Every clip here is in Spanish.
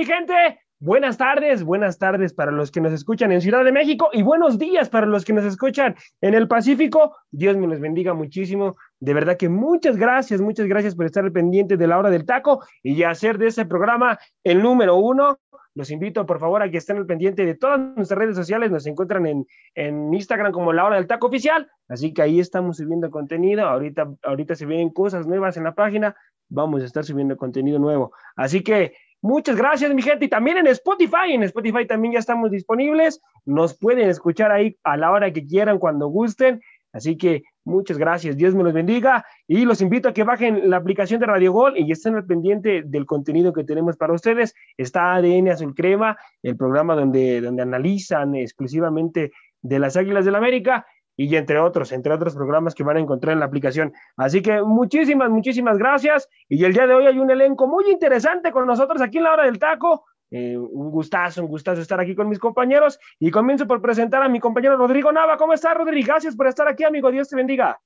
Mi gente? Buenas tardes, buenas tardes para los que nos escuchan en Ciudad de México y buenos días para los que nos escuchan en el Pacífico. Dios me los bendiga muchísimo. De verdad que muchas gracias, muchas gracias por estar pendiente de la hora del taco y hacer de ese programa el número uno. Los invito, por favor, a que estén al pendiente de todas nuestras redes sociales. Nos encuentran en, en Instagram como La Hora del Taco Oficial. Así que ahí estamos subiendo contenido. Ahorita, ahorita se ven cosas nuevas en la página. Vamos a estar subiendo contenido nuevo. Así que Muchas gracias, mi gente. Y también en Spotify. En Spotify también ya estamos disponibles. Nos pueden escuchar ahí a la hora que quieran, cuando gusten. Así que muchas gracias. Dios me los bendiga. Y los invito a que bajen la aplicación de Radio Gol y estén al pendiente del contenido que tenemos para ustedes. Está ADN Azul Crema, el programa donde, donde analizan exclusivamente de las Águilas del la América y entre otros, entre otros programas que van a encontrar en la aplicación. Así que muchísimas, muchísimas gracias. Y el día de hoy hay un elenco muy interesante con nosotros aquí en la hora del taco. Eh, un gustazo, un gustazo estar aquí con mis compañeros. Y comienzo por presentar a mi compañero Rodrigo Nava. ¿Cómo estás, Rodrigo? Gracias por estar aquí, amigo. Dios te bendiga.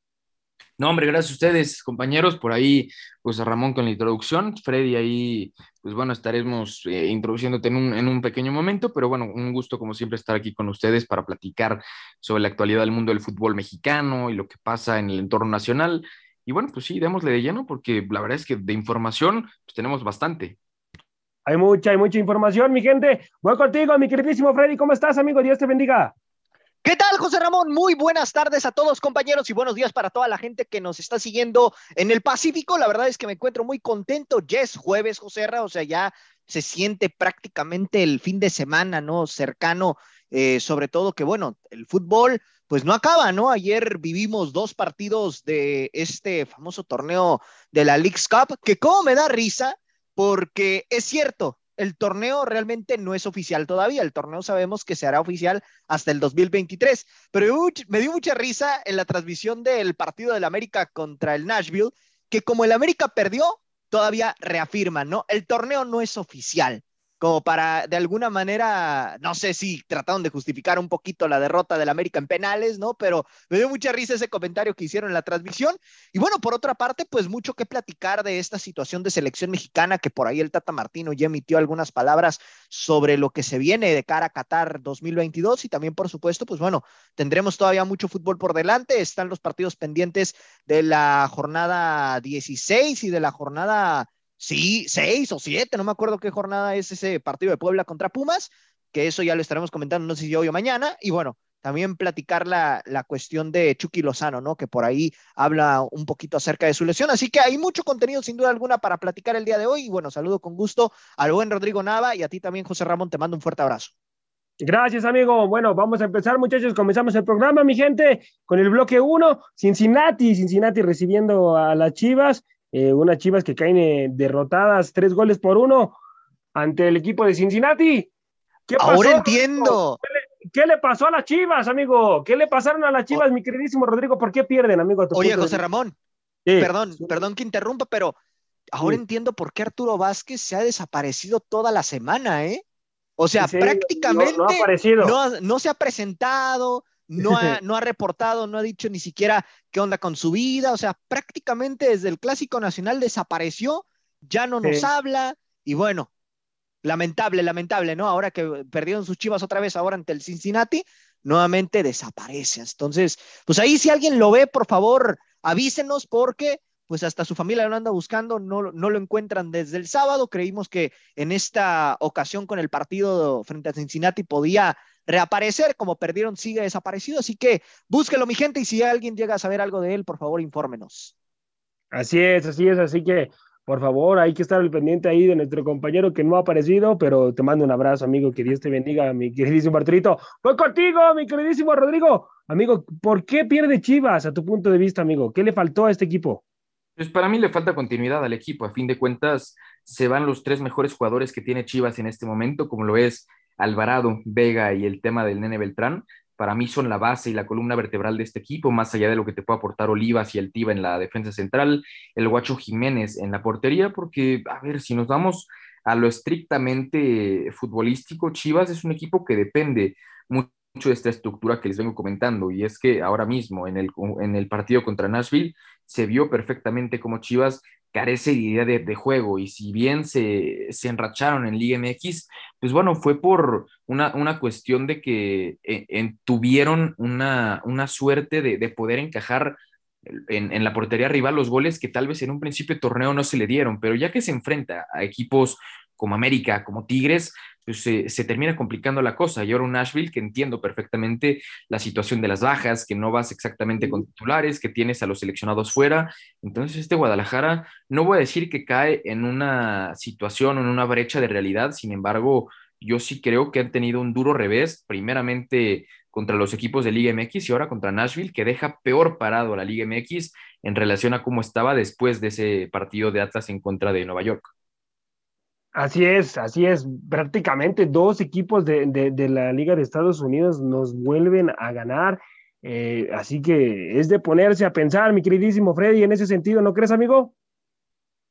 No, hombre, gracias a ustedes, compañeros. Por ahí, pues a Ramón con la introducción. Freddy ahí, pues bueno, estaremos eh, introduciéndote en un, en un, pequeño momento, pero bueno, un gusto como siempre estar aquí con ustedes para platicar sobre la actualidad del mundo del fútbol mexicano y lo que pasa en el entorno nacional. Y bueno, pues sí, démosle de lleno porque la verdad es que de información pues tenemos bastante. Hay mucha, hay mucha información, mi gente. Voy contigo, mi queridísimo Freddy. ¿Cómo estás, amigo? Dios te bendiga. ¿Qué tal, José Ramón? Muy buenas tardes a todos, compañeros, y buenos días para toda la gente que nos está siguiendo en el Pacífico. La verdad es que me encuentro muy contento. Ya es jueves, José Ra, o sea, ya se siente prácticamente el fin de semana, ¿no? Cercano, eh, sobre todo que, bueno, el fútbol, pues no acaba, ¿no? Ayer vivimos dos partidos de este famoso torneo de la League's Cup, que como me da risa, porque es cierto, el torneo realmente no es oficial todavía. El torneo sabemos que se hará oficial hasta el 2023. Pero me dio mucha risa en la transmisión del partido del América contra el Nashville, que como el América perdió, todavía reafirman, ¿no? El torneo no es oficial como para de alguna manera, no sé si trataron de justificar un poquito la derrota del América en penales, ¿no? Pero me dio mucha risa ese comentario que hicieron en la transmisión. Y bueno, por otra parte, pues mucho que platicar de esta situación de selección mexicana, que por ahí el Tata Martino ya emitió algunas palabras sobre lo que se viene de cara a Qatar 2022 y también, por supuesto, pues bueno, tendremos todavía mucho fútbol por delante. Están los partidos pendientes de la jornada 16 y de la jornada sí, seis o siete, no me acuerdo qué jornada es ese partido de Puebla contra Pumas, que eso ya lo estaremos comentando, no sé si hoy o mañana, y bueno, también platicar la, la, cuestión de Chucky Lozano, ¿no? Que por ahí habla un poquito acerca de su lesión. Así que hay mucho contenido, sin duda alguna, para platicar el día de hoy. Y bueno, saludo con gusto al buen Rodrigo Nava y a ti también, José Ramón. Te mando un fuerte abrazo. Gracias, amigo. Bueno, vamos a empezar, muchachos. Comenzamos el programa, mi gente, con el bloque 1. Cincinnati, Cincinnati recibiendo a las Chivas. Eh, unas Chivas que caen eh, derrotadas tres goles por uno ante el equipo de Cincinnati. ¿Qué pasó, Ahora entiendo. ¿Qué le, pasó a las Chivas, amigo? ¿Qué le pasaron a las Chivas, mi queridísimo Rodrigo? ¿Por qué pierden, amigo? Oye, José Ramón, perdón, perdón que interrumpa, pero ahora entiendo por qué Arturo Vázquez se ha desaparecido toda la semana, ¿eh? O sea, prácticamente no, se ha presentado, no ha, no ha reportado, no ha dicho ni siquiera qué onda con su vida, o sea, prácticamente desde el Clásico Nacional desapareció, ya no nos habla, y bueno, lamentable, lamentable, ¿no? Ahora que perdieron sus chivas otra vez ahora ante el Cincinnati, nuevamente desaparece. Entonces, pues ahí si alguien lo ve, por favor, avísenos porque pues hasta su familia lo anda buscando, no, no lo encuentran desde el sábado. Creímos que en esta ocasión con el partido frente a Cincinnati podía reaparecer, como perdieron, sigue desaparecido. Así que búsquelo, mi gente, y si alguien llega a saber algo de él, por favor, infórmenos. Así es, así es, así que por favor, hay que estar al pendiente ahí de nuestro compañero que no ha aparecido, pero te mando un abrazo, amigo, que Dios te bendiga, mi queridísimo Arturito. Voy contigo, mi queridísimo Rodrigo. Amigo, ¿por qué pierde Chivas a tu punto de vista, amigo? ¿Qué le faltó a este equipo? Pues para mí le falta continuidad al equipo. A fin de cuentas, se van los tres mejores jugadores que tiene Chivas en este momento, como lo es Alvarado, Vega y el tema del Nene Beltrán. Para mí son la base y la columna vertebral de este equipo, más allá de lo que te puede aportar Olivas y el Tiva en la defensa central, el Guacho Jiménez en la portería, porque, a ver, si nos vamos a lo estrictamente futbolístico, Chivas es un equipo que depende mucho de esta estructura que les vengo comentando, y es que ahora mismo en el, en el partido contra Nashville se vio perfectamente como Chivas carece de idea de, juego y si bien se, se, enracharon en Liga MX, pues bueno, fue por una, una cuestión de que eh, tuvieron una, una suerte de, de poder encajar en, en, la portería rival los goles que tal vez en un principio de torneo no se le dieron, pero ya que se enfrenta a equipos como América, como Tigres, pues se, termina complicando la cosa. Y ahora un Nashville que entiendo perfectamente la situación de las bajas, que no vas exactamente con titulares, que tienes a los seleccionados fuera. Entonces este Guadalajara, no voy a decir que cae en una situación o en una brecha de realidad, sin embargo, yo sí creo que han tenido un duro revés, primeramente contra los equipos de Liga MX y ahora contra Nashville, que deja peor parado a la Liga MX en relación a cómo estaba después de ese partido de Atlas en contra de Nueva York. Así es, así es. Prácticamente dos equipos de, la Liga de Estados Unidos nos vuelven a ganar. Eh, así que es de ponerse a pensar, mi queridísimo Freddy, en ese sentido, ¿no crees, amigo?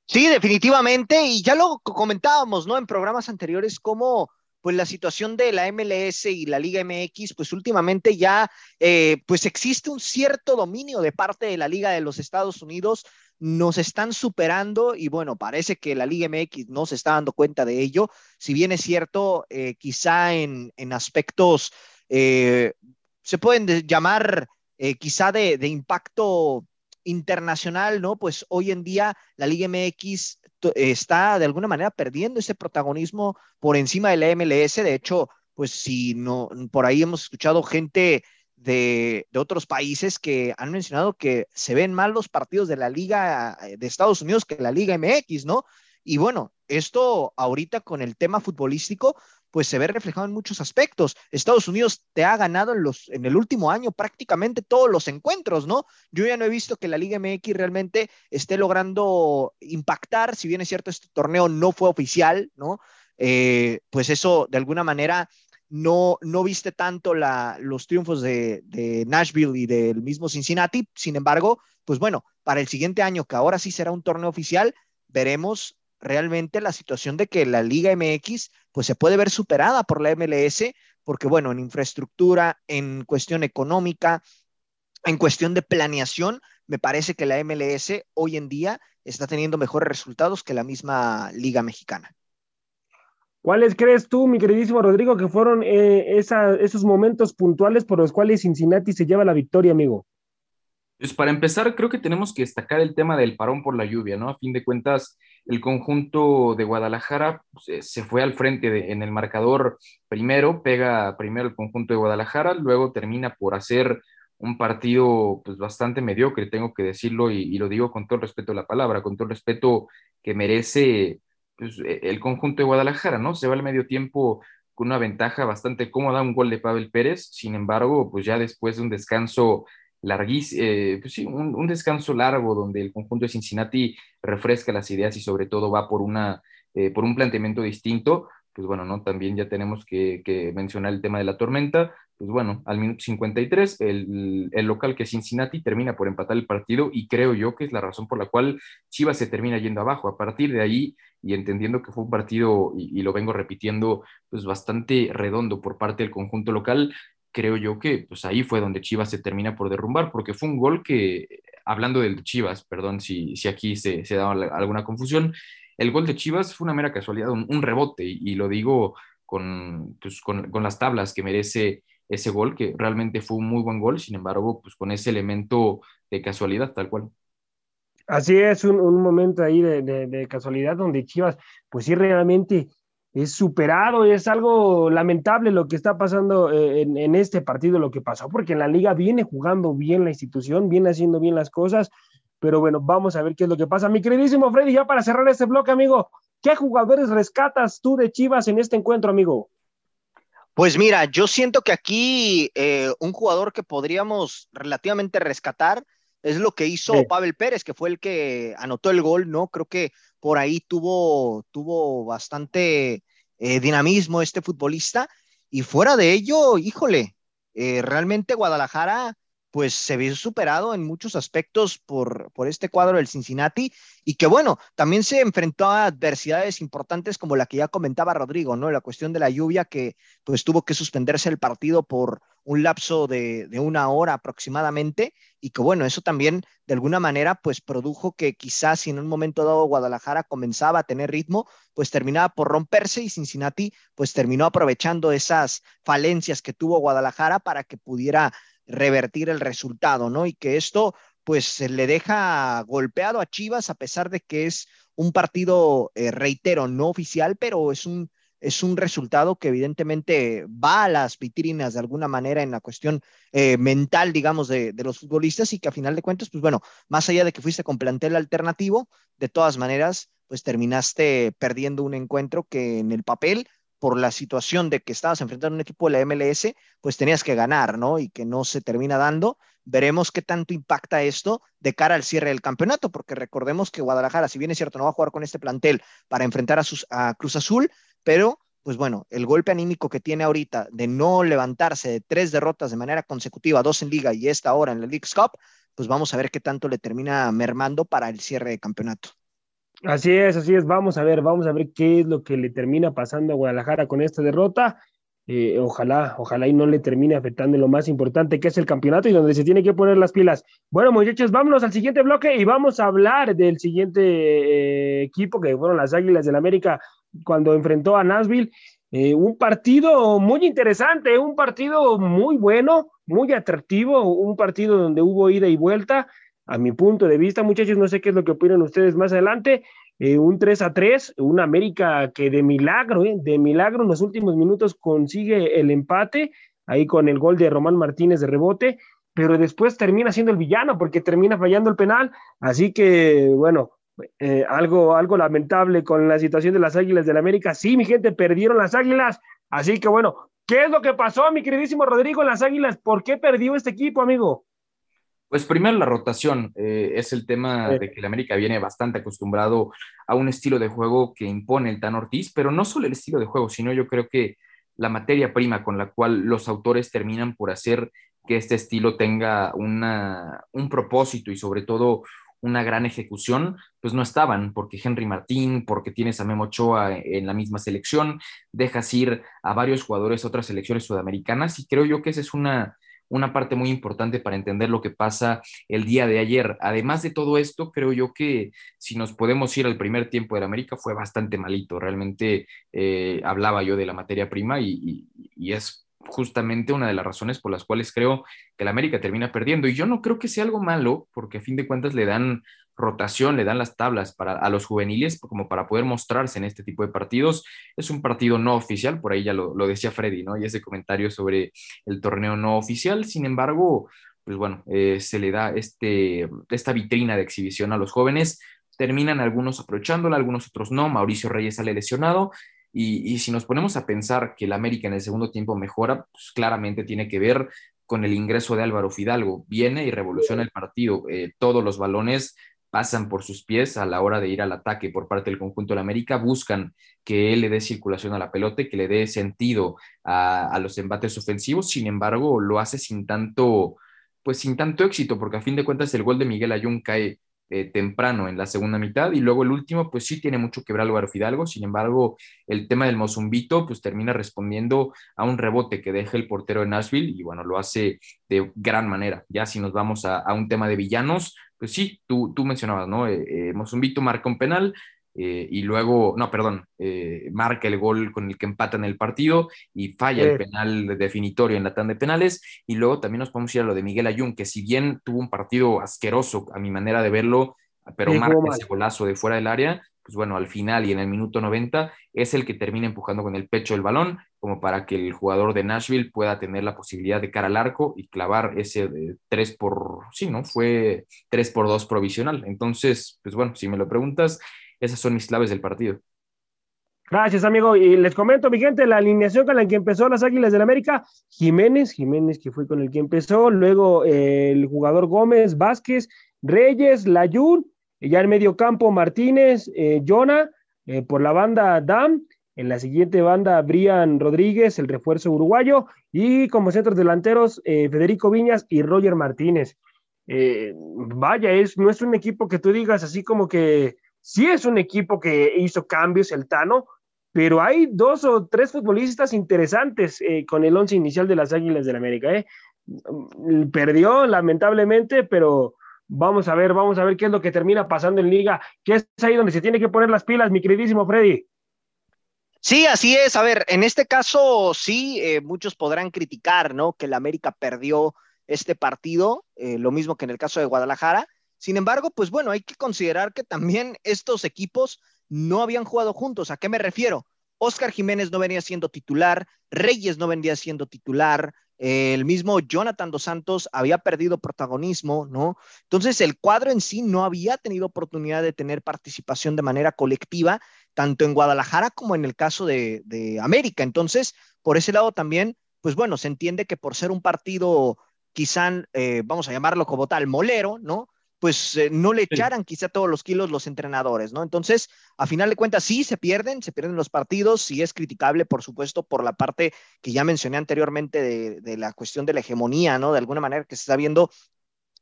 Sí, definitivamente. Y ya lo comentábamos, ¿no? En programas anteriores, cómo pues la situación de la MLS y la Liga MX, pues últimamente ya, eh, pues existe un cierto dominio de parte de la Liga de los Estados Unidos nos están superando y bueno, parece que la Liga MX no se está dando cuenta de ello, si bien es cierto, eh, quizá en, aspectos, eh, se pueden llamar eh, quizá de, impacto internacional, ¿no? Pues hoy en día la Liga MX está de alguna manera perdiendo ese protagonismo por encima de la MLS, de hecho, pues si no, por ahí hemos escuchado gente de, otros países que han mencionado que se ven mal los partidos de la Liga eh, de Estados Unidos que la Liga MX, ¿no? Y bueno, esto ahorita con el tema futbolístico, pues se ve reflejado en muchos aspectos. Estados Unidos te ha ganado en, los, en el último año prácticamente todos los encuentros, ¿no? Yo ya no he visto que la Liga MX realmente esté logrando impactar, si bien es cierto, este torneo no fue oficial, ¿no? Eh, pues eso de alguna manera no, no viste tanto la, los triunfos de, Nashville y del mismo Cincinnati. Sin embargo, pues bueno, para el siguiente año, que ahora sí será un torneo oficial, veremos realmente la situación de que la Liga MX pues se puede ver superada por la MLS, porque bueno, en infraestructura, en cuestión económica, en cuestión de planeación, me parece que la MLS hoy en día está teniendo mejores resultados que la misma Liga Mexicana. ¿Cuáles crees tú, mi queridísimo Rodrigo, que fueron eh, esos momentos puntuales por los cuales Cincinnati se lleva la victoria, amigo? Pues para empezar, creo que tenemos que destacar el tema del parón por la lluvia, ¿no? A fin de cuentas, el conjunto de Guadalajara pues, se fue al frente en el marcador primero, pega primero el conjunto de Guadalajara, luego termina por hacer un partido pues bastante mediocre, tengo que decirlo, y, y lo digo con todo el respeto a la palabra, con todo el respeto que merece pues, e, el conjunto de Guadalajara, ¿no? Se va al medio tiempo con una ventaja bastante cómoda, un gol de Pavel Pérez, sin embargo, pues ya después de un descanso larguísimo, eh, pues sí, un, descanso largo donde el conjunto de Cincinnati refresca las ideas y sobre todo va por, una, eh, por un planteamiento distinto, pues bueno, ¿no? También ya tenemos que, que mencionar el tema de la tormenta, pues bueno, al minuto 53, el, el, local que es Cincinnati termina por empatar el partido y creo yo que es la razón por la cual Chivas se termina yendo abajo. A partir de ahí, y entendiendo que fue un partido, y, lo vengo repitiendo, pues bastante redondo por parte del conjunto local, creo yo que pues ahí fue donde Chivas se termina por derrumbar, porque fue un gol que, hablando del Chivas, perdón si, si aquí se, se daba alguna confusión, el gol de Chivas fue una mera casualidad, un, rebote, y, lo digo con, pues, con, con las tablas que merece ese gol, que realmente fue un muy buen gol, sin embargo, pues con ese elemento de casualidad, tal cual. Así es, un, momento ahí de, casualidad donde Chivas, pues sí, realmente es superado, es algo lamentable lo que está pasando eh, en, en, este partido, lo que pasó, porque en la liga viene jugando bien la institución, viene haciendo bien las cosas, pero bueno, vamos a ver qué es lo que pasa. Mi queridísimo Freddy, ya para cerrar este bloque, amigo, ¿qué jugadores rescatas tú de Chivas en este encuentro, amigo? Pues mira, yo siento que aquí eh, un jugador que podríamos relativamente rescatar Es lo que hizo Pavel Pérez, que fue el que anotó el gol, ¿no? Creo que por ahí tuvo, tuvo bastante eh, dinamismo este futbolista. Y fuera de ello, híjole, eh, realmente Guadalajara pues se vio superado en muchos aspectos por, por este cuadro del Cincinnati y que bueno, también se enfrentó a adversidades importantes como la que ya comentaba Rodrigo, ¿no? La cuestión de la lluvia que pues tuvo que suspenderse el partido por un lapso de, de una hora aproximadamente y que bueno, eso también de alguna manera pues produjo que quizás si en un momento dado Guadalajara comenzaba a tener ritmo, pues terminaba por romperse y Cincinnati pues terminó aprovechando esas falencias que tuvo Guadalajara para que pudiera revertir el resultado, ¿no? Y que esto pues le deja golpeado a Chivas a pesar de que es un partido, eh, reitero, no oficial, pero es un, es un resultado que evidentemente va a las vitrinas de alguna manera en la cuestión eh, mental, digamos, de, de, los futbolistas y que a final de cuentas, pues bueno, más allá de que fuiste con plantel alternativo, de todas maneras, pues terminaste perdiendo un encuentro que en el papel por la situación de que estabas enfrentando un equipo de la MLS, pues tenías que ganar, ¿no? Y que no se termina dando. Veremos qué tanto impacta esto de cara al cierre del campeonato, porque recordemos que Guadalajara, si bien es cierto, no va a jugar con este plantel para enfrentar a, sus, a Cruz Azul, pero pues bueno, el golpe anímico que tiene ahorita de no levantarse de tres derrotas de manera consecutiva, dos en liga y esta ahora en la League Cup, pues vamos a ver qué tanto le termina mermando para el cierre de campeonato. Así es, así es. Vamos a ver, vamos a ver qué es lo que le termina pasando a Guadalajara con esta derrota. Eh, ojalá, ojalá y no le termine afectando lo más importante que es el campeonato y donde se tiene que poner las pilas. Bueno, muchachos, vámonos al siguiente bloque y vamos a hablar del siguiente eh, equipo que fueron las Águilas del América cuando enfrentó a Nashville. Eh, un partido muy interesante, un partido muy bueno, muy atractivo, un partido donde hubo ida y vuelta a mi punto de vista, muchachos, no sé qué es lo que opinan ustedes más adelante. Eh, un 3 a 3, un América que de milagro, eh, de milagro en los últimos minutos consigue el empate, ahí con el gol de Román Martínez de rebote, pero después termina siendo el villano porque termina fallando el penal. Así que, bueno, eh, algo, algo lamentable con la situación de las Águilas del América. Sí, mi gente, perdieron las Águilas. Así que, bueno, ¿qué es lo que pasó, mi queridísimo Rodrigo, en las Águilas? ¿Por qué perdió este equipo, amigo? Pues primero la rotación, eh, es el tema de que el América viene bastante acostumbrado a un estilo de juego que impone el Tan Ortiz, pero no solo el estilo de juego, sino yo creo que la materia prima con la cual los autores terminan por hacer que este estilo tenga una, un propósito y sobre todo una gran ejecución, pues no estaban, porque Henry Martín, porque tienes a Memo Ochoa en la misma selección, dejas ir a varios jugadores a otras selecciones sudamericanas y creo yo que esa es una una parte muy importante para entender lo que pasa el día de ayer. Además de todo esto, creo yo que si nos podemos ir al primer tiempo del América fue bastante malito. Realmente eh, hablaba yo de la materia prima y, y es justamente una de las razones por las cuales creo que el América termina perdiendo. Y yo no creo que sea algo malo, porque a fin de cuentas le dan rotación, le dan las tablas para, a los juveniles como para poder mostrarse en este tipo de partidos. Es un partido no oficial, por ahí ya lo, decía Freddy, ¿no? Y ese comentario sobre el torneo no oficial, sin embargo, pues bueno, eh, se le da este, esta vitrina de exhibición a los jóvenes. Terminan algunos aprovechándola, algunos otros no. Mauricio Reyes sale lesionado. Y, si nos ponemos a pensar que el América en el segundo tiempo mejora, pues claramente tiene que ver con el ingreso de Álvaro Fidalgo. Viene y revoluciona el partido. Eh, todos los balones pasan por sus pies a la hora de ir al ataque por parte del conjunto de la América, buscan que él le dé circulación a la pelota, que le dé sentido a, los embates ofensivos, sin embargo, lo hace sin tanto, pues sin tanto éxito, porque a fin de cuentas el gol de Miguel Ayun cae eh, temprano en la segunda mitad y luego el último pues sí tiene mucho que ver Álvaro Fidalgo, sin embargo el tema del Mozumbito pues termina respondiendo a un rebote que deja el portero de Nashville y bueno, lo hace de gran manera. Ya si nos vamos a, un tema de villanos, pues sí, tú, tú mencionabas, ¿no? Eh, eh, Mozumbito marca un penal, eh, y luego, no, perdón, eh, marca el gol con el que empatan el partido y falla el penal definitorio en la tanda de penales. Y luego también nos podemos ir a lo de Miguel Ayun, que si bien tuvo un partido asqueroso a mi manera de verlo, pero marca ese golazo de fuera del área, pues bueno, al final y en el minuto 90 es el que termina empujando con el pecho el balón, como para que el jugador de Nashville pueda tener la posibilidad de cara al arco y clavar ese 3 por, sí, ¿no? Fue 3 por 2 provisional. Entonces, pues bueno, si me lo preguntas, esas son mis claves del partido. Gracias, amigo. Y les comento, mi gente, la alineación con la que empezó las Águilas del América, Jiménez, Jiménez que fue con el que empezó, luego eh, el jugador Gómez, Vázquez, Reyes, Layún, ya en medio campo Martínez, eh, Jonah, eh, por la banda Dam, en la siguiente banda Brian Rodríguez, el refuerzo uruguayo, y como centros delanteros Federico Viñas y Roger Martínez. vaya, es, no es un equipo que tú digas así como que sí es un equipo que hizo cambios el Tano, pero hay dos o tres futbolistas interesantes eh, con el once inicial de las Águilas del América. ¿eh? Mm, perdió lamentablemente, pero vamos a ver, vamos a ver qué es lo que termina pasando en liga, que es ahí donde se tiene que poner las pilas, mi queridísimo Freddy. Sí, así es. A ver, en este caso sí, eh, muchos podrán criticar, ¿no? Que el América perdió este partido, lo mismo que en el caso de Guadalajara. Sin embargo, pues bueno, hay que considerar que también estos equipos no habían jugado juntos. ¿A qué me refiero? Oscar Jiménez no venía siendo titular, Reyes no venía siendo titular, el mismo Jonathan Dos Santos había perdido protagonismo, ¿no? Entonces el cuadro en sí no había tenido oportunidad de tener participación de manera colectiva, tanto en Guadalajara como en el caso de, América. Entonces, por ese lado también, pues bueno, se entiende que por ser un partido quizá, eh, vamos a llamarlo como tal, molero, ¿no? Pues eh, no le echaran quizá todos los kilos los entrenadores, ¿no? Entonces, a final de cuentas, sí se pierden, se pierden los partidos, sí es criticable, por supuesto, por la parte que ya mencioné anteriormente de, la cuestión de la hegemonía, ¿no? De alguna manera que se está viendo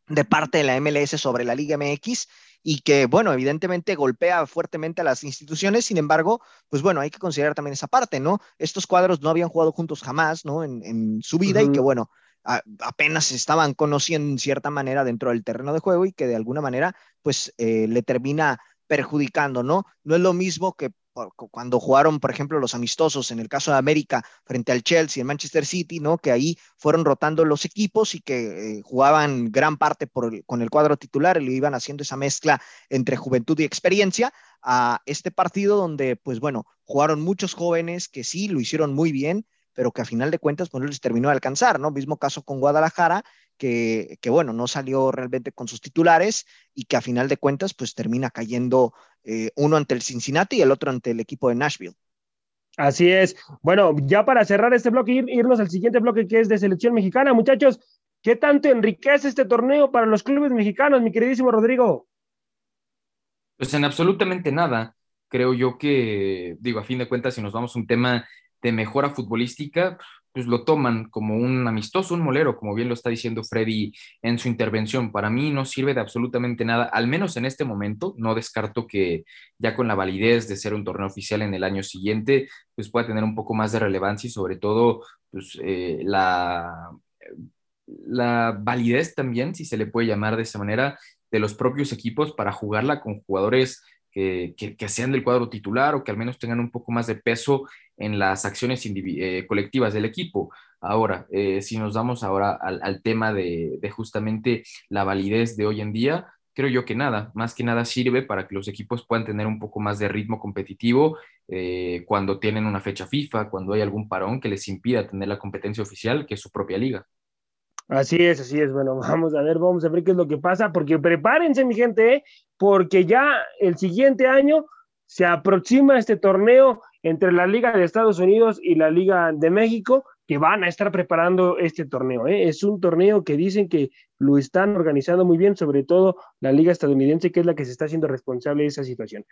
de parte de la MLS sobre la Liga MX y que, bueno, evidentemente golpea fuertemente a las instituciones, sin embargo, pues bueno, hay que considerar también esa parte, ¿no? Estos cuadros no habían jugado juntos jamás, ¿no? En, su vida y que, bueno, apenas estaban conociendo en cierta manera dentro del terreno de juego y que de alguna manera pues eh, le termina perjudicando, ¿no? No es lo mismo que cuando jugaron, por ejemplo, los amistosos en el caso de América frente al Chelsea en Manchester City, ¿no? Que ahí fueron rotando los equipos y que eh, jugaban gran parte con el cuadro titular y lo iban haciendo esa mezcla entre juventud y experiencia a este partido donde, pues bueno, jugaron muchos jóvenes que sí lo hicieron muy bien, pero que a final de cuentas pues, no les terminó de alcanzar, ¿no? Mismo caso con Guadalajara, que, que, bueno, no salió realmente con sus titulares y que a final de cuentas pues termina cayendo eh, uno ante el Cincinnati y el otro ante el equipo de Nashville. Así es. Bueno, ya para cerrar este bloque, ir, irnos al siguiente bloque que es de selección mexicana, muchachos, ¿qué tanto enriquece este torneo para los clubes mexicanos, mi queridísimo Rodrigo? Pues en absolutamente nada. Creo yo que, digo, a fin de cuentas, si nos vamos a un tema de mejora futbolística, pues lo toman como un amistoso, un molero, como bien lo está diciendo Freddy en su intervención. Para mí no sirve de absolutamente nada, al menos en este momento. No descarto que ya con la validez de ser un torneo oficial en el año siguiente, pues pueda tener un poco más de relevancia y sobre todo, pues eh, la, la validez también, si se le puede llamar de esa manera, de los propios equipos para jugarla con jugadores que, sean del cuadro titular o que al menos tengan un poco más de peso en las acciones eh, colectivas del equipo. Ahora, eh, si nos damos ahora al, tema de, justamente la validez de hoy en día, creo yo que nada, más que nada sirve para que los equipos puedan tener un poco más de ritmo competitivo eh, cuando tienen una fecha FIFA, cuando hay algún parón que les impida tener la competencia oficial, que es su propia liga. Así es, así es. Bueno, vamos a ver, vamos a ver qué es lo que pasa, porque prepárense, mi gente, porque ya el siguiente año se aproxima este torneo entre la Liga de Estados Unidos y la Liga de México, que van a estar preparando este torneo. ¿eh? Es un torneo que dicen que lo están organizando muy bien, sobre todo la Liga estadounidense, que es la que se está haciendo responsable de esa situación.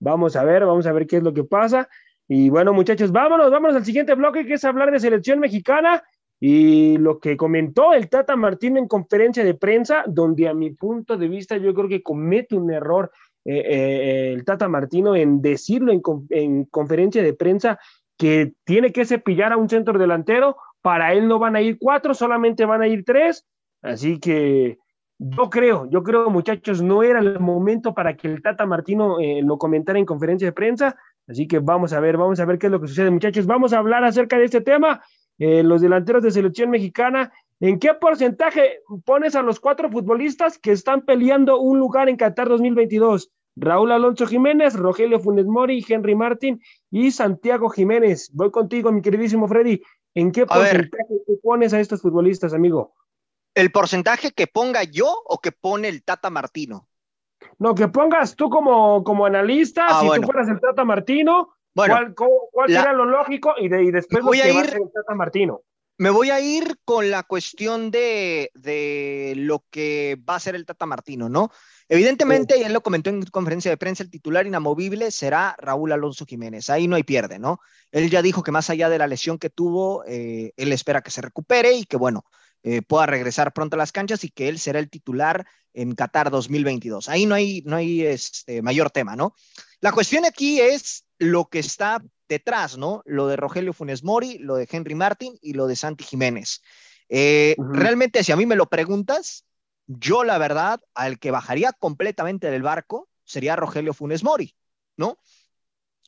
Vamos a ver, vamos a ver qué es lo que pasa. Y bueno, muchachos, vámonos, vámonos al siguiente bloque, que es hablar de selección mexicana. Y lo que comentó el Tata Martino en conferencia de prensa, donde a mi punto de vista yo creo que comete un error eh, eh, el Tata Martino en decirlo en, conferencia de prensa que tiene que cepillar a un centro delantero, para él no van a ir cuatro, solamente van a ir tres, así que yo creo, yo creo muchachos, no era el momento para que el Tata Martino eh, lo comentara en conferencia de prensa, así que vamos a ver, vamos a ver qué es lo que sucede muchachos, vamos a hablar acerca de este tema. Eh, los delanteros de selección mexicana, ¿en qué porcentaje pones a los cuatro futbolistas que están peleando un lugar en Qatar 2022? Raúl Alonso Jiménez, Rogelio Funes Mori, Henry Martín y Santiago Jiménez. Voy contigo, mi queridísimo Freddy. ¿En qué porcentaje pones a estos futbolistas, amigo? ¿El porcentaje que ponga yo o que pone el Tata Martino? No, que pongas tú como, como analista, ah, si tú fueras el Tata Martino, Bueno, ¿cuál, era lo lógico? Y, de, después voy lo que a ir, va a Tata Martino. Me voy a ir con la cuestión de, de, lo que va a ser el Tata Martino, ¿no? Evidentemente, y él lo comentó en conferencia de prensa, el titular inamovible será Raúl Alonso Jiménez. Ahí no hay pierde, ¿no? Él ya dijo que más allá de la lesión que tuvo, eh, él espera que se recupere y que, bueno, eh, pueda regresar pronto a las canchas y que él será el titular en Qatar 2022. Ahí no hay, no hay este, mayor tema, ¿no? La cuestión aquí es lo que está detrás, ¿no? Lo de Rogelio Funes Mori, lo de Henry Martin y lo de Santi Jiménez. Eh, realmente, si a mí me lo preguntas, yo la verdad, al que bajaría completamente del barco sería Rogelio Funes Mori, ¿no?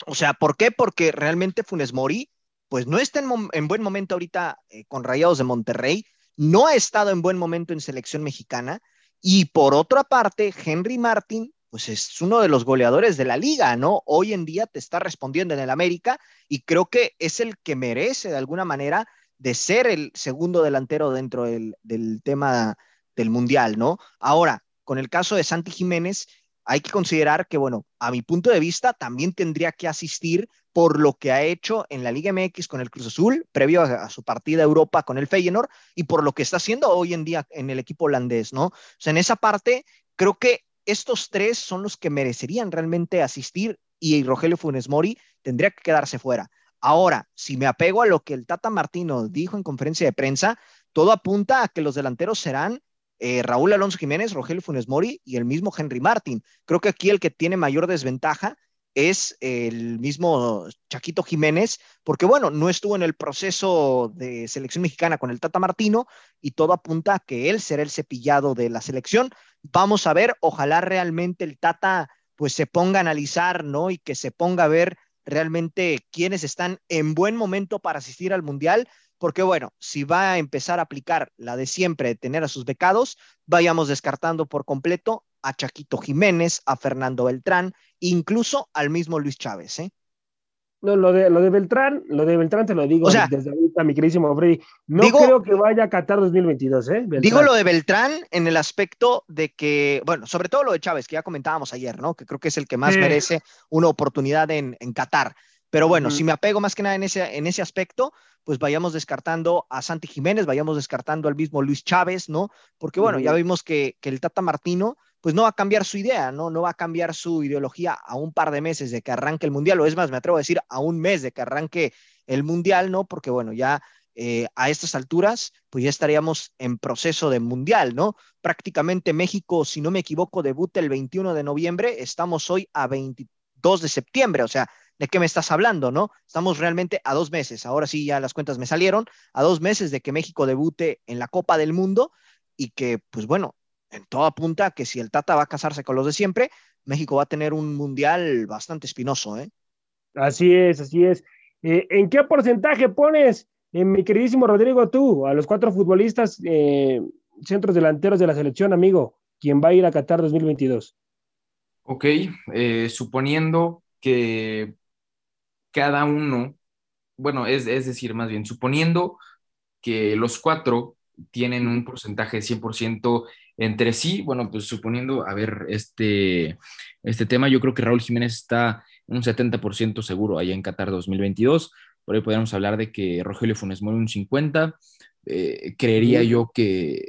O sea, ¿por qué? Porque realmente Funes Mori, pues no está en, buen momento ahorita eh, con Rayados de Monterrey, no ha estado en buen momento en selección mexicana, y por otra parte, Henry Martin, pues es uno de los goleadores de la liga, ¿no? Hoy en día te está respondiendo en el América y creo que es el que merece de alguna manera de ser el segundo delantero dentro del, del tema del Mundial, ¿no? Ahora, con el caso de Santi Jiménez, hay que considerar que, bueno, a mi punto de vista, también tendría que asistir por lo que ha hecho en la Liga MX con el Cruz Azul, previo a, su partida a Europa con el Feyenoord, y por lo que está haciendo hoy en día en el equipo holandés, ¿no? O sea, en esa parte, creo que estos tres son los que merecerían realmente asistir y Rogelio Funes Mori tendría que quedarse fuera. Ahora, si me apego a lo que el Tata Martino dijo en conferencia de prensa, todo apunta a que los delanteros serán eh, Raúl Alonso Jiménez, Rogelio Funes Mori y el mismo Henry Martin. Creo que aquí el que tiene mayor desventaja es el mismo Chaquito Jiménez, porque bueno, no estuvo en el proceso de selección mexicana con el Tata Martino y todo apunta a que él será el cepillado de la selección. Vamos a ver, ojalá realmente el Tata pues se ponga a analizar, ¿no? Y que se ponga a ver realmente quiénes están en buen momento para asistir al Mundial, porque bueno, si va a empezar a aplicar la de siempre, de tener a sus becados, vayamos descartando por completo a Chaquito Jiménez, a Fernando Beltrán, incluso al mismo Luis Chávez, ¿eh? No, lo de, lo de Beltrán, lo de Beltrán te lo digo desde ahorita, mi queridísimo Freddy. No creo que vaya a Qatar 2022, ¿eh? Digo lo de Beltrán en el aspecto de que, bueno, sobre todo lo de Chávez, que ya comentábamos ayer, ¿no? Que creo que es el que más merece una oportunidad en, en Qatar. Pero bueno, si me apego más que nada en ese, en ese aspecto, pues vayamos descartando a Santi Jiménez, vayamos descartando al mismo Luis Chávez, ¿no? Porque bueno, ya vimos que, que, el Tata Martino, pues no va a cambiar su idea, ¿no? No va a cambiar su ideología a un par de meses de que arranque el Mundial, o es más, me atrevo a decir, a un mes de que arranque el Mundial, ¿no? Porque bueno, ya eh, a estas alturas, pues ya estaríamos en proceso de mundial, ¿no? Prácticamente México, si no me equivoco, debuta el 21 de noviembre, estamos hoy a 22 de septiembre, o sea, ¿de qué me estás hablando, no? Estamos realmente a dos meses, ahora sí ya las cuentas me salieron, a dos meses de que México debute en la Copa del Mundo y que, pues bueno, en toda punta que si el Tata va a casarse con los de siempre, México va a tener un mundial bastante espinoso, ¿eh? Así es, así es. Eh, ¿En qué porcentaje pones, eh, mi queridísimo Rodrigo, tú, a los cuatro futbolistas eh, centros delanteros de la selección, amigo, quien va a ir a Qatar 2022? Ok, suponiendo que cada uno, bueno, es, decir, más bien, suponiendo que los cuatro tienen un porcentaje de 100% entre sí, bueno, pues suponiendo, a ver, este, este tema, yo creo que Raúl Jiménez está un 70% seguro allá en Qatar 2022, por ahí podríamos hablar de que Rogelio Funes Mori un 50%, eh, creería yo que,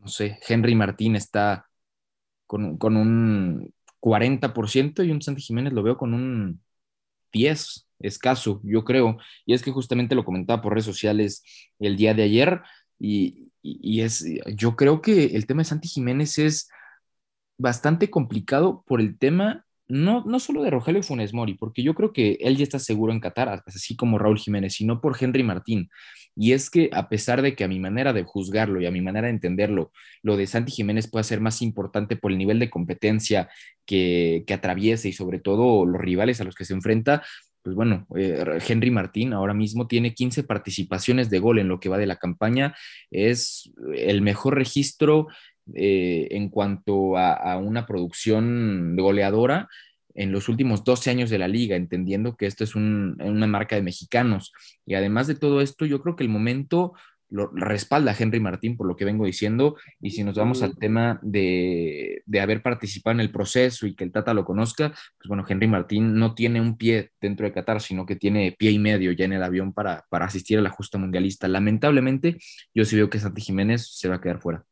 no sé, Henry Martín está con, con un 40% y un Santi Jiménez lo veo con un 10 escaso, yo creo. Y es que justamente lo comentaba por redes sociales el día de ayer y, es, yo creo que el tema de Santi Jiménez es bastante complicado por el tema, no, no solo de Rogelio Funes Mori, porque yo creo que él ya está seguro en Qatar, así como Raúl Jiménez, sino por Henry Martín. Y es que a pesar de que a mi manera de juzgarlo y a mi manera de entenderlo, lo de Santi Jiménez puede ser más importante por el nivel de competencia que, que atraviesa y sobre todo los rivales a los que se enfrenta, pues bueno, eh, Henry Martín ahora mismo tiene 15 participaciones de gol en lo que va de la campaña, es el mejor registro eh, en cuanto a, a, una producción goleadora en los últimos 12 años de la liga, entendiendo que esto es una marca de mexicanos. Y además de todo esto, yo creo que el momento lo respalda a Henry Martín por lo que vengo diciendo. Y si nos vamos al tema de, de, haber participado en el proceso y que el Tata lo conozca, pues bueno, Henry Martín no tiene un pie dentro de Qatar, sino que tiene pie y medio ya en el avión para, para asistir a la justa mundialista. Lamentablemente, yo sí veo que Santi Jiménez se va a quedar fuera.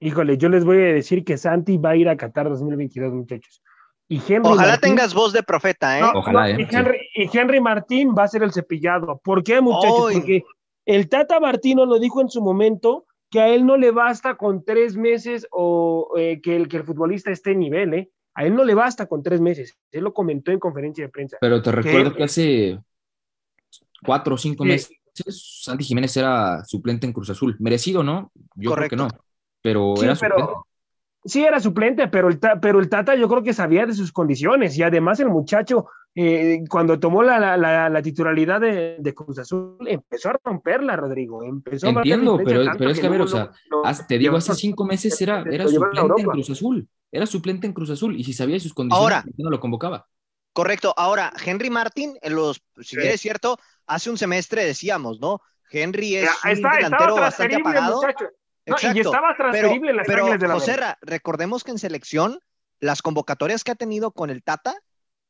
Híjole, yo les voy a decir que Santi va a ir a Qatar 2022, muchachos. Y Henry Ojalá tengas voz de profeta, ¿eh? Ojalá, ¿eh? Y Henry, y Henry, Martín va a ser el cepillado. ¿Por qué, muchachos? Porque el Tata Martino lo dijo en su momento que a él no le basta con tres meses o eh, que, el, que el futbolista esté en nivel, ¿eh? A él no le basta con tres meses. Él lo comentó en conferencia de prensa. Pero te recuerdo que, hace cuatro o cinco meses Santi Jiménez era suplente en Cruz Azul. Merecido, ¿no? Yo creo que no. Pero era suplente. Sí, era suplente, pero el, pero el Tata yo creo que sabía de sus condiciones y además el muchacho eh, cuando tomó la, la, titularidad de, de, Cruz Azul empezó a romperla, Rodrigo. Empezó Entiendo, pero, pero es que, a ver, o sea, te digo, hace cinco meses era, era suplente en Cruz Azul. Era suplente en Cruz Azul y si sabía de sus condiciones, ahora, no lo convocaba. Correcto. Ahora, Henry Martín, en los, si es cierto, hace un semestre decíamos, ¿no? Henry es un delantero bastante apagado. Muchacho y estaba transferible en las pero, de la José, recordemos que en selección, las convocatorias que ha tenido con el Tata,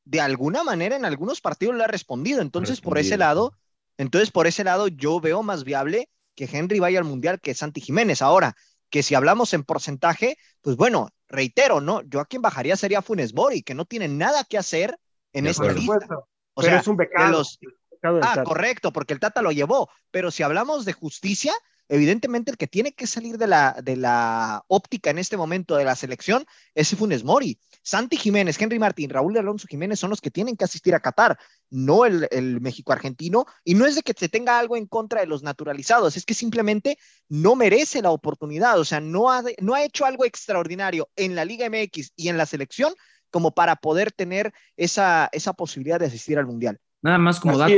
de alguna manera en algunos partidos le ha respondido. Entonces, por ese lado, entonces por ese lado, yo veo más viable que Henry vaya al Mundial que Santi Jiménez. Ahora, que si hablamos en porcentaje, pues bueno, reitero, ¿no? Yo a quien bajaría sería Funes Mori, que no tiene nada que hacer en esta lista. O sea, es un pecado. Ah, correcto, porque el Tata lo llevó. Pero si hablamos de justicia, evidentemente el que tiene que salir de la, de la óptica en este momento de la selección es Funes Mori. Santi Jiménez, Henry Martín, Raúl Alonso Jiménez son los que tienen que asistir a Qatar, no el, México argentino. Y no es de que se tenga algo en contra de los naturalizados, es que simplemente no merece la oportunidad, o sea, no ha, no ha hecho algo extraordinario en la Liga MX y en la selección como para poder tener esa, esa posibilidad de asistir al Mundial. Nada más como dato,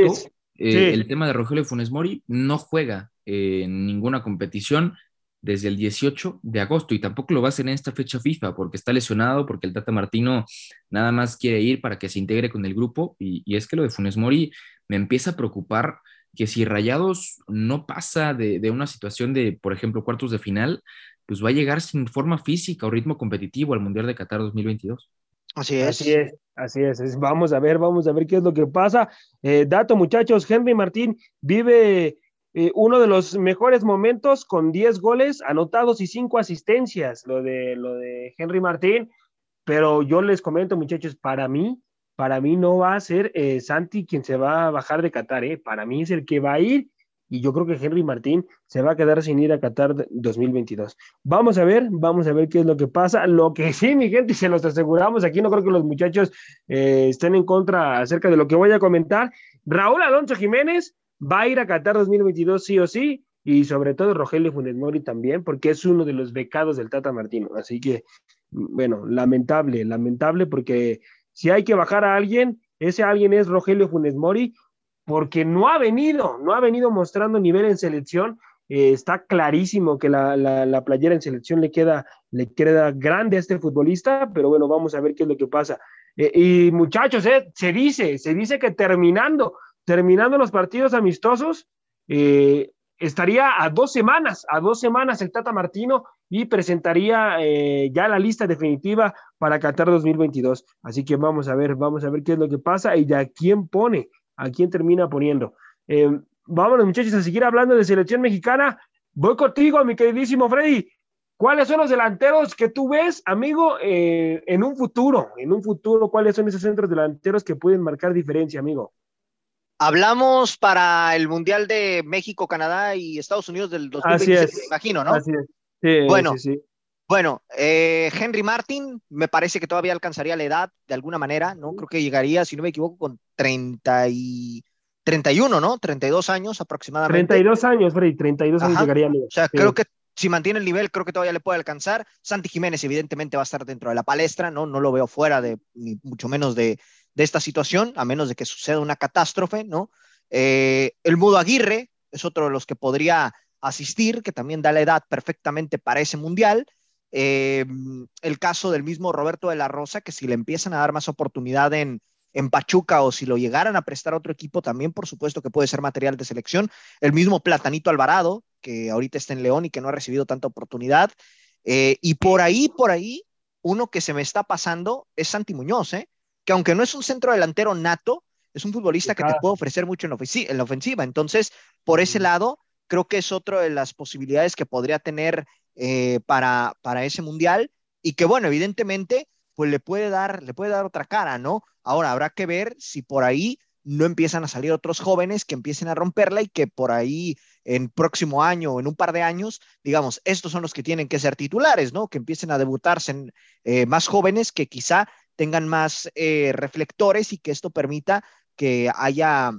eh, el tema de Rogelio Funes Mori no juega en ninguna competición desde el 18 de agosto y tampoco lo va a hacer en esta fecha FIFA porque está lesionado, porque el Tata Martino nada más quiere ir para que se integre con el grupo y, es que lo de Funes Mori me empieza a preocupar que si Rayados no pasa de, de, una situación de, por ejemplo, cuartos de final, pues va a llegar sin forma física o ritmo competitivo al Mundial de Qatar 2022. Así es. Así es, así es. Vamos a ver, vamos a ver qué es lo que pasa. Eh, dato, muchachos, Henry Martín vive eh, uno de los mejores momentos con 10 goles anotados y 5 asistencias, lo de, lo de Henry Martín. Pero yo les comento, muchachos, para mí, para mí no va a ser eh, Santi quien se va a bajar de Qatar, ¿eh? Para mí es el que va a ir y yo creo que Henry Martín se va a quedar sin ir a Qatar 2022. Vamos a ver, vamos a ver qué es lo que pasa. Lo que sí, mi gente, se los aseguramos, aquí no creo que los muchachos eh, estén en contra acerca de lo que voy a comentar. Raúl Alonso Jiménez va a ir a Qatar 2022 sí o sí, y sobre todo Rogelio Funes Mori también, porque es uno de los becados del Tata Martino. Así que, bueno, lamentable, lamentable, porque si hay que bajar a alguien, ese alguien es Rogelio Funes Mori, porque no ha venido, no ha venido mostrando nivel en selección. Eh, está clarísimo que la, la, playera en selección le queda, le queda grande a este futbolista, pero bueno, vamos a ver qué es lo que pasa. Eh, y muchachos, eh, se dice, se dice que terminando, terminando los partidos amistosos, estaría a dos semanas, a dos semanas el Tata Martino y presentaría ya la lista definitiva para Qatar 2022. Así que vamos a ver, vamos a ver qué es lo que pasa y ya quién pone a quién termina poniendo. Eh, vámonos, muchachos, a seguir hablando de selección mexicana. Voy contigo, mi queridísimo Freddy. ¿Cuáles son los delanteros que tú ves, amigo, eh, en un futuro? En un futuro, ¿cuáles son esos centros delanteros que pueden marcar diferencia, amigo? Hablamos para el Mundial de México, Canadá y Estados Unidos del 2027, me imagino, ¿no? Así es. bueno, sí, sí. Bueno, eh, Henry Martin me parece que todavía alcanzaría la edad de alguna manera, ¿no? Creo que llegaría, si no me equivoco, con 30 y 31, ¿no? 32 años aproximadamente. 32 años, Freddy, 32 años llegaría. O sea, creo que si mantiene el nivel, creo que todavía le puede alcanzar. Santi Jiménez, evidentemente, va a estar dentro de la palestra, ¿no? No lo veo fuera de, ni mucho menos de, de esta situación, a menos de que suceda una catástrofe, ¿no? Eh, el Mudo Aguirre es otro de los que podría asistir, que también da la edad perfectamente para ese mundial. Eh, el caso del mismo Roberto de la Rosa, que si le empiezan a dar más oportunidad en, en Pachuca o si lo llegaran a prestar a otro equipo, también por supuesto que puede ser material de selección. El mismo Platanito Alvarado, que ahorita está en León y que no ha recibido tanta oportunidad. Eh, y por ahí, por ahí, uno que se me está pasando es Santi Muñoz, ¿eh? Que aunque no es un centro delantero nato, es un futbolista que te puede ofrecer mucho en la, ofensiva. Entonces, por ese lado, creo que es otra de las posibilidades que podría tener eh, para, para ese mundial y que, bueno, evidentemente, pues le puede dar, le puede dar otra cara, ¿no? Ahora habrá que ver si por ahí no empiezan a salir otros jóvenes que empiecen a romperla y que por ahí en próximo año o en un par de años, digamos, estos son los que tienen que ser titulares, ¿no? Que empiecen a debutarse en, eh, más jóvenes que quizá tengan más eh, reflectores y que esto permita que haya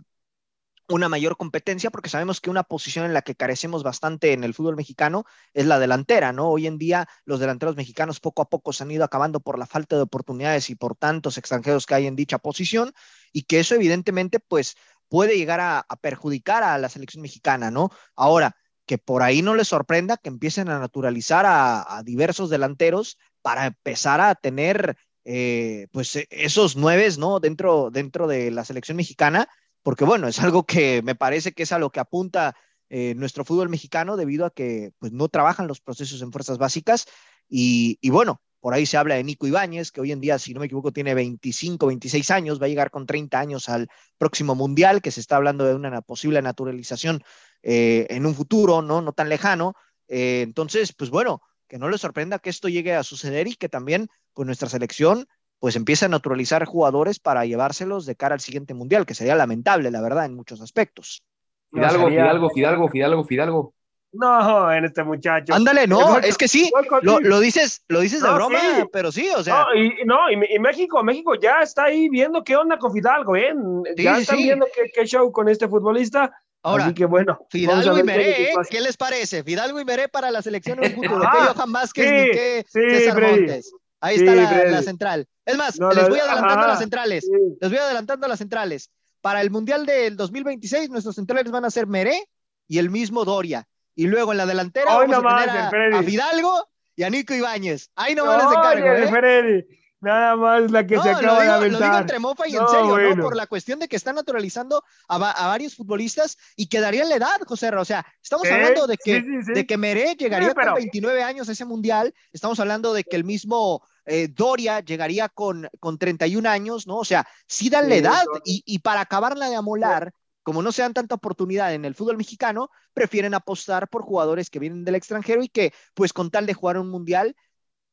una mayor competencia, porque sabemos que una posición en la que carecemos bastante en el fútbol mexicano es la delantera, ¿no? Hoy en día los delanteros mexicanos poco a poco se han ido acabando por la falta de oportunidades y por tantos extranjeros que hay en dicha posición, y que eso evidentemente, pues, puede llegar a, perjudicar a la selección mexicana, ¿no? Ahora, que por ahí no les sorprenda que empiecen a naturalizar a, diversos delanteros para empezar a tener, eh, pues, e, esos nueves, ¿no? Dentro, dentro de la selección mexicana porque bueno, es algo que me parece que es a lo que apunta eh, nuestro fútbol mexicano debido a que pues, no trabajan los procesos en fuerzas básicas y, bueno, por ahí se habla de Nico Ibáñez, que hoy en día, si no me equivoco, tiene 25, 26 años, va a llegar con 30 años al próximo Mundial, que se está hablando de una posible naturalización eh, en un futuro, ¿no? No tan lejano. Eh, entonces, pues bueno, que no le sorprenda que esto llegue a suceder y que también pues nuestra selección pues empieza a naturalizar jugadores para llevárselos de cara al siguiente mundial, que sería lamentable, la verdad, en muchos aspectos. Fidalgo, Fidalgo, Fidalgo, Fidalgo, Fidalgo. No, en este muchacho. Ándale, no, es que sí, lo, dices, lo dices de broma, pero sí, o sea. No, y, no, y, México, México ya está ahí viendo qué onda con Fidalgo, ¿eh? ya están viendo qué, show con este futbolista. Ahora, Así que bueno. Fidalgo y Meré, qué, les parece? Fidalgo y Meré para la selección en un futuro. Ah, que más que ni que César Montes. Ahí está la, central. Es más, les voy adelantando a las centrales. Les voy adelantando a las centrales. Para el Mundial del 2026, nuestros centrales van a ser Meré y el mismo Doria. Y luego en la delantera vamos a tener a, Fidalgo y a Nico Ibáñez. Ahí no van a encargo, ¿eh? Nada más la que se acaba de aventar. Lo digo entre mofa y en serio, ¿no? Por la cuestión de que están naturalizando a, varios futbolistas y quedaría en la edad, José O sea, estamos hablando de que, de que Meré llegaría con 29 años a ese mundial. Estamos hablando de que el mismo eh, Doria llegaría con, con 31 años, ¿no? O sea, sí dan la edad y, y, para acabarla de amolar, como no se dan tanta oportunidad en el fútbol mexicano, prefieren apostar por jugadores que vienen del extranjero y que, pues con tal de jugar un mundial,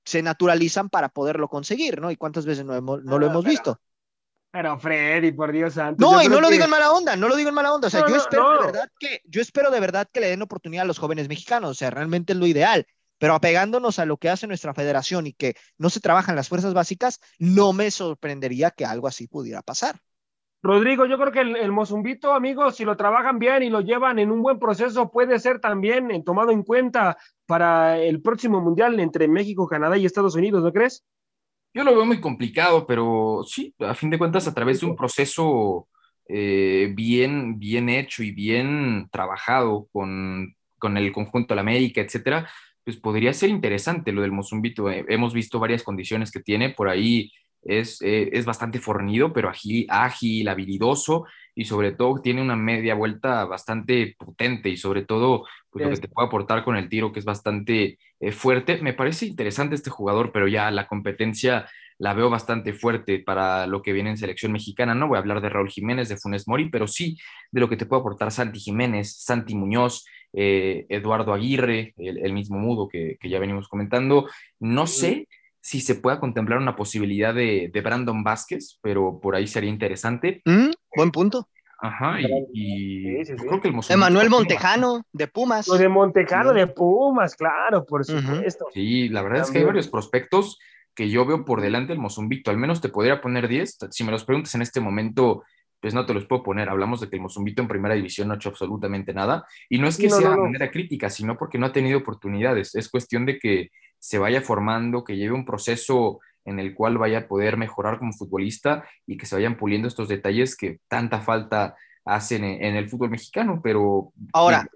se naturalizan para poderlo conseguir, ¿no? Y cuántas veces no, hemos, no lo hemos visto. Pero Freddy, por Dios santo. No, y no lo digo en mala onda, no lo digo en mala onda. O sea, yo espero de verdad que, yo espero de verdad que le den oportunidad a los jóvenes mexicanos. O sea, realmente es lo ideal. Pero apegándonos a lo que hace nuestra federación y que no se trabajan las fuerzas básicas, no me sorprendería que algo así pudiera pasar. Rodrigo, yo creo que el, Mozumbito, amigos, si lo trabajan bien y lo llevan en un buen proceso, puede ser también eh, tomado en cuenta para el próximo Mundial entre México, Canadá y Estados Unidos, ¿no crees? Yo lo veo muy complicado, pero sí, a fin de cuentas, a través de un proceso eh, bien, bien hecho y bien trabajado con, con el conjunto de la América, etcétera, pues podría ser interesante lo del Mozumbito. Eh, hemos visto varias condiciones que tiene, por ahí es, eh, es bastante fornido, pero ágil, ágil, habilidoso y sobre todo tiene una media vuelta bastante potente y sobre todo pues, lo que te puede aportar con el tiro que es bastante eh, fuerte. Me parece interesante este jugador, pero ya la competencia la veo bastante fuerte para lo que viene en selección mexicana. No voy a hablar de Raúl Jiménez, de Funes Mori, pero sí de lo que te puede aportar Santi Jiménez, Santi Muñoz, eh, Eduardo Aguirre, el, mismo mudo que, ya venimos comentando. No sé si se pueda contemplar una posibilidad de, Brandon Vázquez, pero por ahí sería interesante. Mm, buen punto. Ajá, y, creo que el Emanuel Montejano, de Pumas. Lo de Montejano, de Pumas, claro, por supuesto. Sí, la verdad es que hay varios prospectos que yo veo por delante el Mozumbito. Al menos te podría poner 10. Si me los preguntas en este momento, pues no te los puedo poner. Hablamos de que el Mozumbito en primera división no ha hecho absolutamente nada. Y no es que sea de manera crítica, sino porque no ha tenido oportunidades. Es cuestión de que se vaya formando, que lleve un proceso en el cual vaya a poder mejorar como futbolista y que se vayan puliendo estos detalles que tanta falta hacen en, el fútbol mexicano. Pero ahora,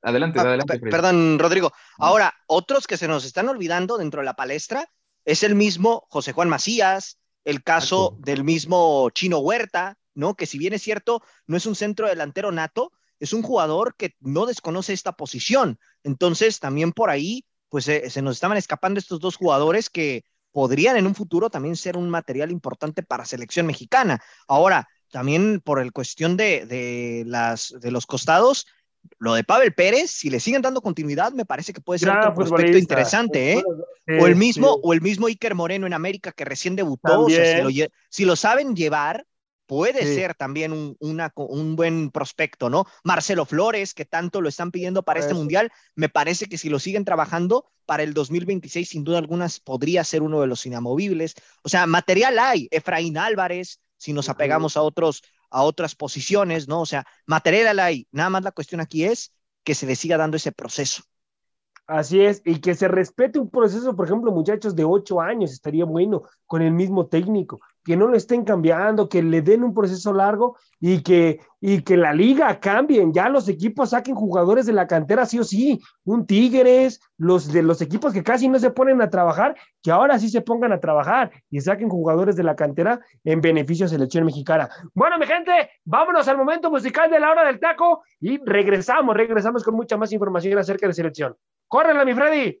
adelante, ah, adelante. Perdón, Rodrigo. Ahora, otros que se nos están olvidando dentro de la palestra es el mismo José Juan Macías, El caso del mismo Chino Huerta, ¿no? Que si bien es cierto, no es un centro delantero nato, es un jugador que no desconoce esta posición. Entonces, también por ahí, pues eh, se nos estaban escapando estos dos jugadores que podrían en un futuro también ser un material importante para selección mexicana. Ahora, también por el cuestión de, de, las, de los costados, lo de Pavel Pérez, si le siguen dando continuidad, me parece que puede ser un prospecto interesante, ¿eh? o el mismo, o el mismo Iker Moreno en América que recién debutó, o sea, si, lo, si, lo, saben llevar, puede ser también un, una, un, buen prospecto, ¿no? Marcelo Flores, que tanto lo están pidiendo para este mundial, me parece que si lo siguen trabajando para el 2026, sin duda algunas, podría ser uno de los inamovibles. O sea, material hay, Efraín Álvarez, si nos apegamos a otros, a otras posiciones, ¿no? O sea, material hay, nada más la cuestión aquí es que se le siga dando ese proceso. Así es, y que se respete un proceso, por ejemplo, muchachos de ocho años, estaría bueno, con el mismo técnico, que no lo estén cambiando, que le den un proceso largo y que, y que la liga cambien, ya los equipos saquen jugadores de la cantera sí o sí, un Tigres, los de los equipos que casi no se ponen a trabajar, que ahora sí se pongan a trabajar y saquen jugadores de la cantera en beneficio de selección mexicana. Bueno, mi gente, vámonos al momento musical de la hora del taco y regresamos, regresamos con mucha más información acerca de selección. ¡Córrela, mi Freddy!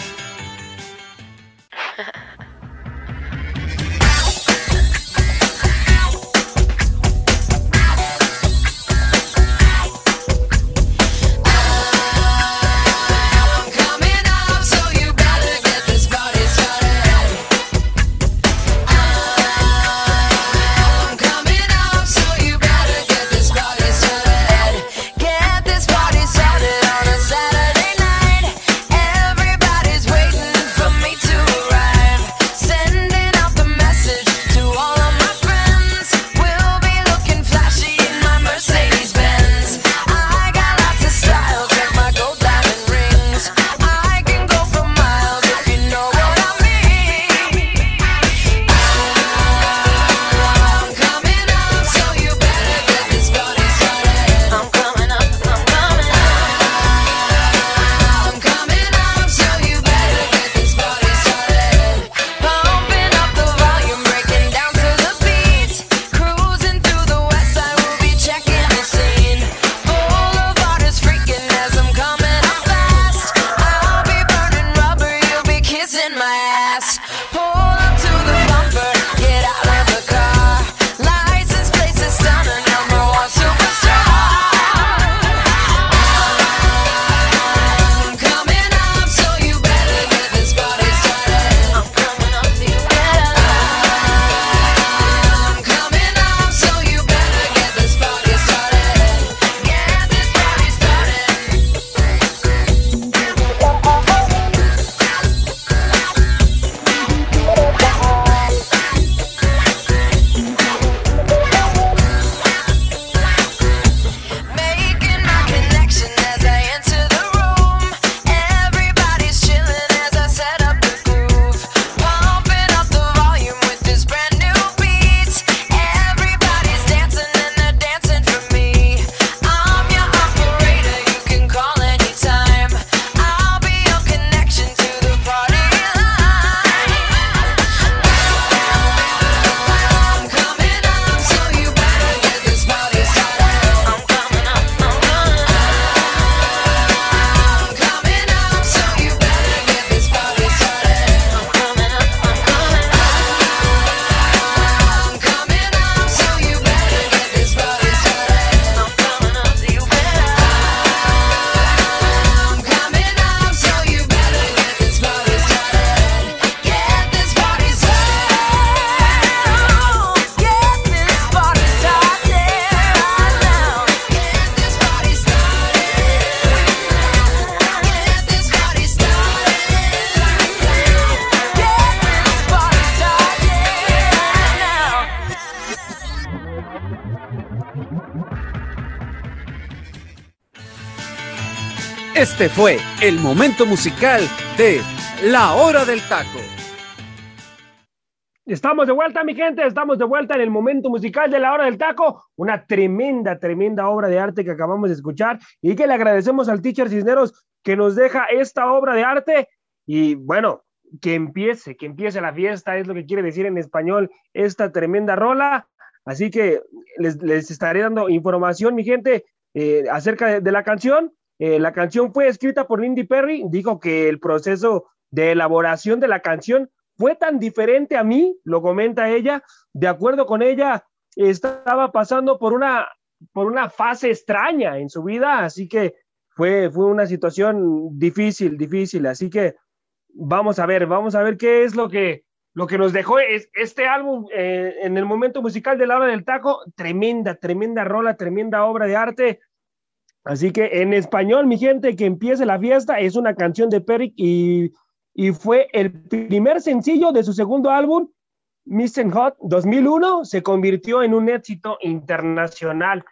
Este fue el momento musical de La Hora del Taco. Estamos de vuelta, mi gente, estamos de vuelta en el momento musical de la hora del taco, una tremenda, tremenda obra de arte que acabamos de escuchar y que le agradecemos al teacher Cisneros que nos deja esta obra de arte y bueno, que empiece, que empiece la fiesta, es lo que quiere decir en español esta tremenda rola. Así que les, estaré dando información, mi gente, eh, acerca de, la canción. Eh, la canción fue escrita por Lindy Perry, dijo que el proceso de elaboración de la canción fue tan diferente a mí, lo comenta ella, de acuerdo con ella, estaba pasando por una, por una fase extraña en su vida, así que fue, fue una situación difícil, difícil, así que vamos a ver, vamos a ver qué es lo que, lo que nos dejó es, este álbum eh, en el momento musical de la hora del taco, tremenda, tremenda rola, tremenda obra de arte. Así que en español, mi gente, que empiece la fiesta, es una canción de Peric y, y fue el primer sencillo de su segundo álbum, Mr. Hot 2001, se convirtió en un éxito internacional.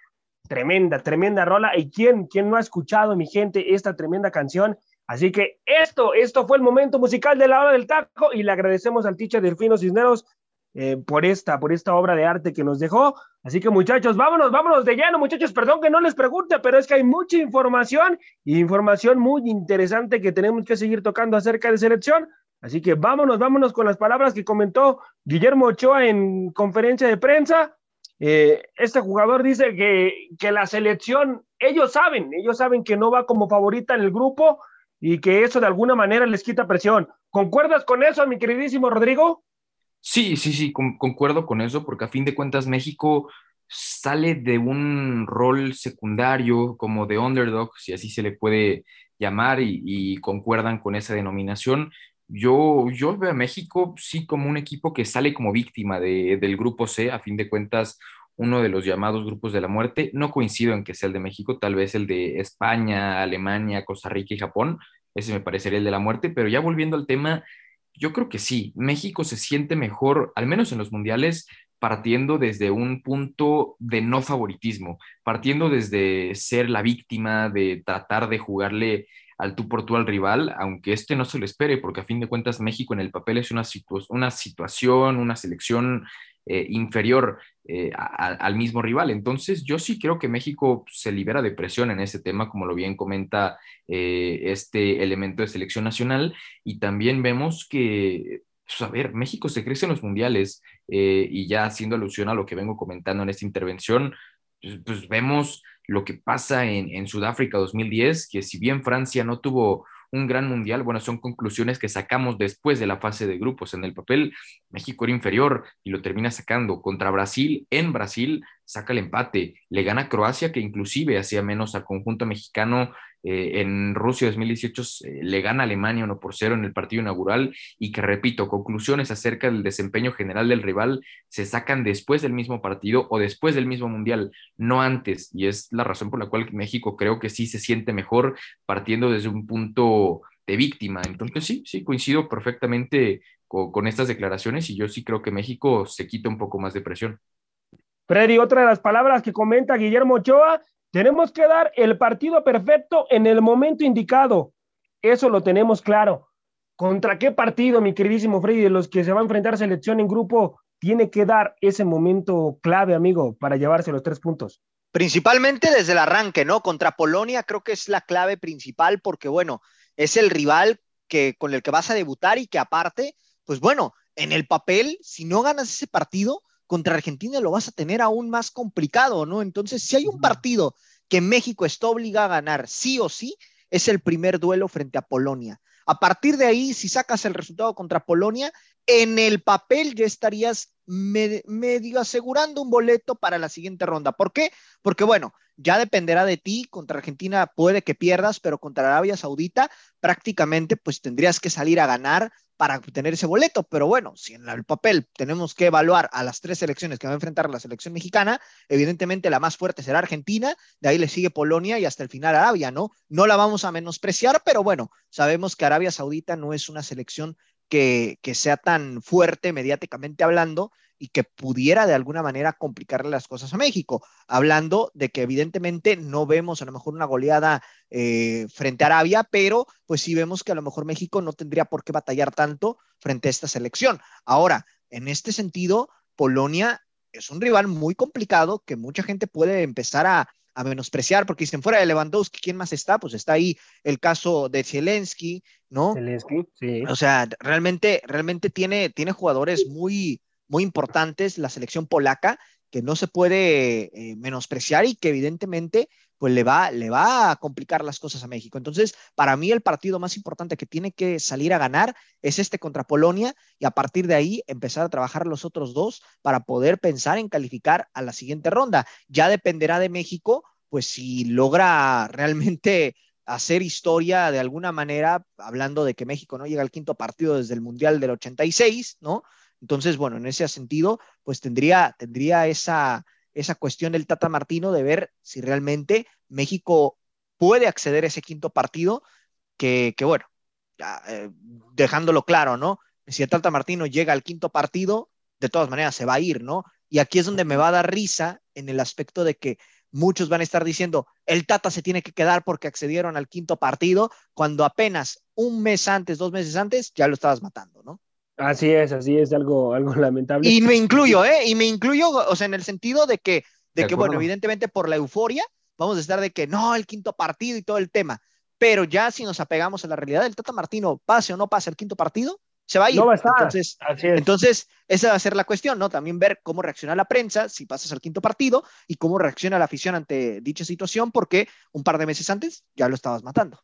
Tremenda, tremenda rola. ¿Y quién, quién no ha escuchado, mi gente, esta tremenda canción? Así que esto, esto fue el momento musical de la hora del taco y le agradecemos al teacher Delfino Cisneros eh, por, esta, por esta obra de arte que nos dejó. Así que muchachos, vámonos, vámonos de lleno, muchachos. Perdón que no les pregunte, pero es que hay mucha información información muy interesante que tenemos que seguir tocando acerca de selección. Así que vámonos, vámonos con las palabras que comentó Guillermo Ochoa en conferencia de prensa. Eh, este jugador dice que, que la selección, ellos saben, ellos saben que no va como favorita en el grupo, y que eso de alguna manera les quita presión. ¿Concuerdas con eso, mi queridísimo Rodrigo? Sí, sí, sí, concuerdo con eso, porque a fin de cuentas México sale de un rol secundario como de underdog, si así se le puede llamar, y, concuerdan con esa denominación. Yo, yo veo a México sí como un equipo que sale como víctima del grupo C, a fin de cuentas uno de los llamados grupos de la muerte. No coincido en que sea el de México, tal vez el de España, Alemania, Costa Rica y Japón. Ese me parecería el de la muerte, pero ya volviendo al tema, yo creo que sí, México se siente mejor, al menos en los mundiales, partiendo desde un punto de no favoritismo, partiendo desde ser la víctima, de tratar de jugarle al tú por tú al rival, aunque este no se lo espere, porque a fin de cuentas México en el papel es una, una situación, una selección eh, inferior eh, al mismo rival. Entonces, yo sí creo que México se libera de presión en ese tema, como lo bien comenta eh, este elemento de selección nacional, y también vemos que pues, a ver, México se crece en los mundiales y ya haciendo alusión a lo que vengo comentando en esta intervención, pues, pues vemos lo que pasa en, Sudáfrica 2010, que si bien Francia no tuvo un gran mundial. Bueno, son conclusiones que sacamos después de la fase de grupos. En el papel, México era inferior y lo termina sacando contra Brasil en Brasil saca el empate, le gana Croacia, que inclusive hacía menos al conjunto mexicano eh, en Rusia 2018, eh, le gana Alemania 1 por 0 en el partido inaugural y que, repito, conclusiones acerca del desempeño general del rival se sacan después del mismo partido o después del mismo mundial, no antes, y es la razón por la cual México creo que sí se siente mejor partiendo desde un punto de víctima. Entonces sí, sí, coincido perfectamente con estas declaraciones y yo sí creo que México se quita un poco más de presión. Freddy, otra de las palabras que comenta Guillermo Ochoa, tenemos que dar el partido perfecto en el momento indicado. Eso lo tenemos claro. ¿Contra qué partido, mi queridísimo Freddy, de los que se va a enfrentar selección en grupo, tiene que dar ese momento clave, amigo, para llevarse los tres puntos? Principalmente desde el arranque, ¿no? Contra Polonia creo que es la clave principal porque, bueno, es el rival que, con el que vas a debutar y que aparte, pues bueno, en el papel, si no ganas ese partido, contra Argentina lo vas a tener aún más complicado, ¿no? Entonces, si hay un partido que México está obligado a ganar sí o sí, es el primer duelo frente a Polonia. A partir de ahí, si sacas el resultado contra Polonia, en el papel ya estarías medio asegurando un boleto para la siguiente ronda. ¿Por qué? Porque bueno, ya dependerá de ti, contra Argentina puede que pierdas, pero contra Arabia Saudita prácticamente pues tendrías que salir a ganar para obtener ese boleto. Pero bueno, si en el papel tenemos que evaluar a las tres selecciones que va a enfrentar la selección mexicana, evidentemente la más fuerte será Argentina, de ahí le sigue Polonia y hasta el final Arabia, ¿no? No la vamos a menospreciar, pero bueno, sabemos que Arabia Saudita no es una selección que, sea tan fuerte mediáticamente hablando y que pudiera de alguna manera complicarle las cosas a México, hablando de que evidentemente no vemos a lo mejor una goleada eh, frente a Arabia, pero pues sí vemos que a lo mejor México no tendría por qué batallar tanto frente a esta selección. Ahora, en este sentido, Polonia es un rival muy complicado que mucha gente puede empezar a, a menospreciar, porque dicen fuera de Lewandowski, ¿quién más está? Pues está ahí el caso de Zelensky, ¿no? Zelensky, sí. O sea, realmente, realmente tiene, tiene jugadores muy, muy importantes la selección polaca que no se puede eh, menospreciar y que evidentemente pues le va, le va a complicar las cosas a México. Entonces, para mí el partido más importante que tiene que salir a ganar es este contra Polonia y a partir de ahí empezar a trabajar los otros dos para poder pensar en calificar a la siguiente ronda. Ya dependerá de México, pues si logra realmente hacer historia de alguna manera, hablando de que México no llega al quinto partido desde el Mundial del 86, ¿no? Entonces, bueno, en ese sentido, pues tendría, tendría esa, esa cuestión del Tata Martino de ver si realmente México puede acceder a ese quinto partido, que, que bueno, eh, dejándolo claro, ¿no? Si el Tata Martino llega al quinto partido, de todas maneras se va a ir, ¿no? Y aquí es donde me va a dar risa en el aspecto de que muchos van a estar diciendo, el Tata se tiene que quedar porque accedieron al quinto partido, cuando apenas un mes antes, dos meses antes, ya lo estabas matando, ¿no? Así es, así es, algo, algo lamentable. Y me incluyo, ¿eh? Y me incluyo, o sea, en el sentido de que, de, que bueno, evidentemente por la euforia, vamos a estar de que no, el quinto partido y todo el tema. Pero ya si nos apegamos a la realidad del Tata Martino, pase o no pase el quinto partido, se va a ir. No va a estar. Entonces, entonces, esa va a ser la cuestión, ¿no? También ver cómo reacciona la prensa si pasas al quinto partido y cómo reacciona la afición ante dicha situación, porque un par de meses antes ya lo estabas matando.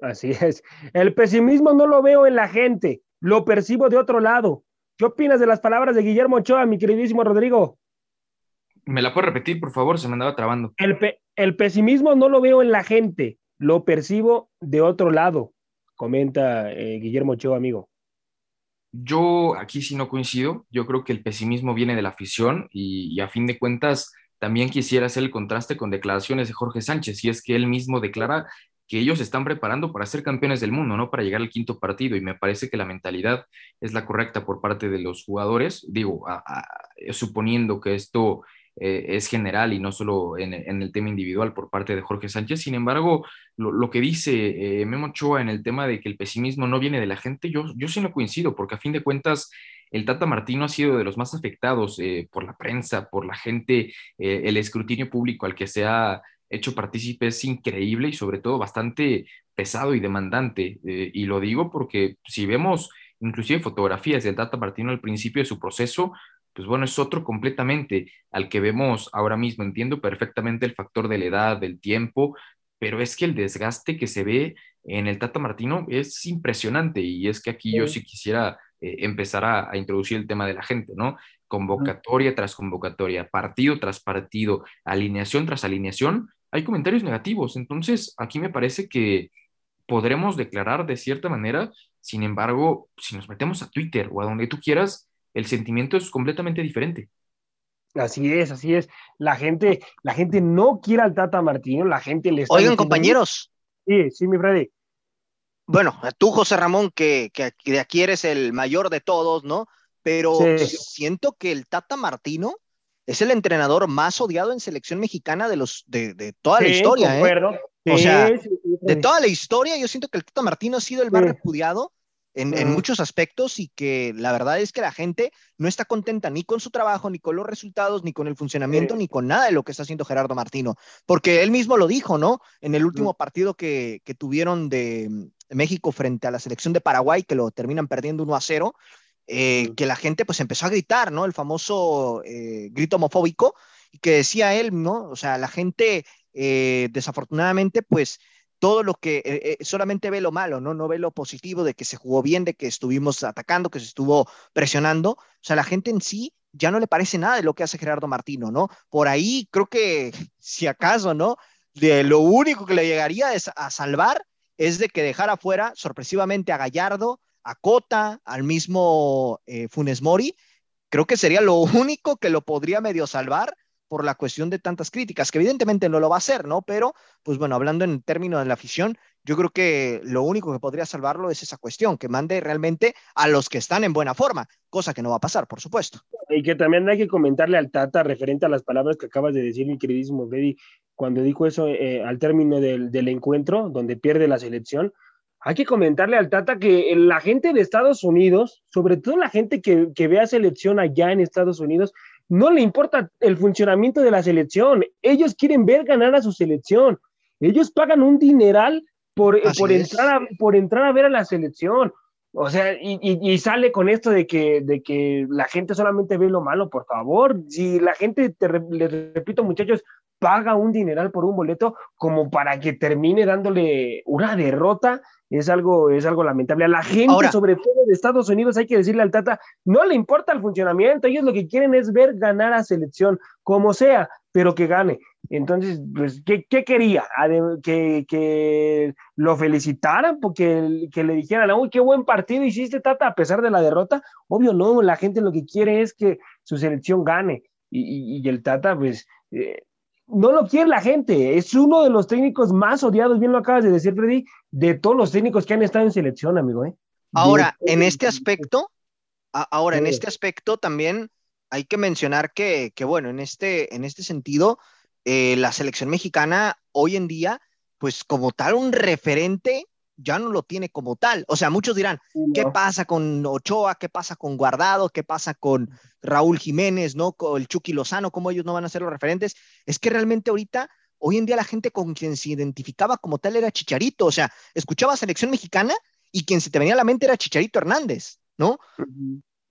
Así es. El pesimismo no lo veo en la gente lo percibo de otro lado. ¿Qué opinas de las palabras de Guillermo Ochoa, mi queridísimo Rodrigo? ¿Me la puedo repetir, por favor? Se me andaba trabando. El, pesimismo no lo veo en la gente, lo percibo de otro lado, comenta eh, Guillermo Ochoa, amigo. Yo aquí sí no coincido. Yo creo que el pesimismo viene de la afición y, a fin de cuentas también quisiera hacer el contraste con declaraciones de Jorge Sánchez, y es que él mismo declara que ellos están preparando para ser campeones del mundo, no para llegar al quinto partido. Y me parece que la mentalidad es la correcta por parte de los jugadores, digo, suponiendo que esto eh, es general y no solo en, el tema individual por parte de Jorge Sánchez. Sin embargo, lo, que dice eh, Memo Ochoa en el tema de que el pesimismo no viene de la gente, yo, yo sí no coincido, porque a fin de cuentas el Tata Martino ha sido de los más afectados eh, por la prensa, por la gente, el escrutinio público al que se ha hecho partícipe es increíble y sobre todo bastante pesado y demandante. Y lo digo porque si vemos inclusive fotografías de Tata Martino al principio de su proceso, pues bueno, es otro completamente al que vemos ahora mismo. Entiendo perfectamente el factor de la edad, del tiempo, pero es que el desgaste que se ve en el Tata Martino es impresionante y es que aquí yo sí quisiera eh, empezar a, a, introducir el tema de la gente, ¿no? Convocatoria tras convocatoria, partido tras partido, alineación tras alineación, hay comentarios negativos. Entonces, aquí me parece que podremos declarar de cierta manera, sin embargo, si nos metemos a Twitter o a donde tú quieras, el sentimiento es completamente diferente. Así es, así es. La gente, la gente no quiere al Tata Martino, la gente le está Oigan, compañeros. Sí, sí, mi Freddy. Bueno, tú, José Ramón, que, que de aquí eres el mayor de todos, ¿no? Pero siento que el Tata Martino es el entrenador más odiado en selección mexicana de los de, de toda la historia. ¿eh? o sea, de toda la historia, yo siento que el Tata Martino ha sido el más repudiado en, en, muchos aspectos y que la verdad es que la gente no está contenta ni con su trabajo, ni con los resultados, ni con el funcionamiento, ni con nada de lo que está haciendo Gerardo Martino. Porque él mismo lo dijo, ¿no? En el último partido que, que tuvieron de México frente a la selección de Paraguay, que lo terminan perdiendo 1 a 0, eh, que la gente pues empezó a gritar, ¿no? El famoso eh, grito homofóbico, y que decía él, ¿no? O sea, la gente eh, desafortunadamente pues todo lo que solamente ve lo malo, ¿no? No ve lo positivo de que se jugó bien, de que estuvimos atacando, que se estuvo presionando. O sea, la gente en sí ya no le parece nada de lo que hace Gerardo Martino, ¿no? Por ahí creo que, si acaso, ¿no? De lo único que le llegaría a salvar es de que dejara fuera sorpresivamente a Gallardo, a Cota, al mismo eh, Funes Mori, creo que sería lo único que lo podría medio salvar por la cuestión de tantas críticas, que evidentemente no lo va a hacer, ¿no? Pero, pues bueno, hablando en términos de la afición, yo creo que lo único que podría salvarlo es esa cuestión, que mande realmente a los que están en buena forma, cosa que no va a pasar, por supuesto. Y que también hay que comentarle al Tata referente a las palabras que acabas de decir, mi queridísimo Freddy, cuando dijo eso eh, al término del, del encuentro, donde pierde la selección, hay que comentarle al Tata que la gente de Estados Unidos, sobre todo la gente que, que vea selección allá en Estados Unidos, no le importa el funcionamiento de la selección. Ellos quieren ver ganar a su selección. Ellos pagan un dineral por, por entrar, a, por entrar a ver a la selección. O sea, y, y, sale con esto de que, de que la gente solamente ve lo malo, por favor. Si la gente, te, les repito, muchachos, paga un dineral por un boleto como para que termine dándole una derrota, es algo, es algo lamentable. A la gente, sobre todo de Estados Unidos, hay que decirle al Tata, no le importa el funcionamiento, ellos lo que quieren es ver ganar a selección, como sea, pero que gane. Entonces, pues, ¿qué, qué quería? Que, que, lo felicitaran, porque que le dijeran, uy, qué buen partido hiciste, Tata, a pesar de la derrota. Obvio, no, la gente lo que quiere es que su selección gane. Y, y, el Tata, pues, eh, no lo quiere la gente. Es uno de los técnicos más odiados, bien lo acabas de decir, Freddy, de todos los técnicos que han estado en selección, amigo. ¿eh? Ahora, en este aspecto, ahora, en este aspecto también hay que mencionar que, que bueno, en este, en este sentido, eh, la selección mexicana hoy en día, pues como tal, un referente ya no lo tiene como tal. O sea, muchos dirán, ¿qué pasa con Ochoa? ¿Qué pasa con Guardado? ¿Qué pasa con Raúl Jiménez, no? Con el Chucky Lozano, ¿cómo ellos no van a ser los referentes? Es que realmente ahorita, hoy en día la gente con quien se identificaba como tal era Chicharito. O sea, escuchaba selección mexicana y quien se te venía a la mente era Chicharito Hernández, ¿no?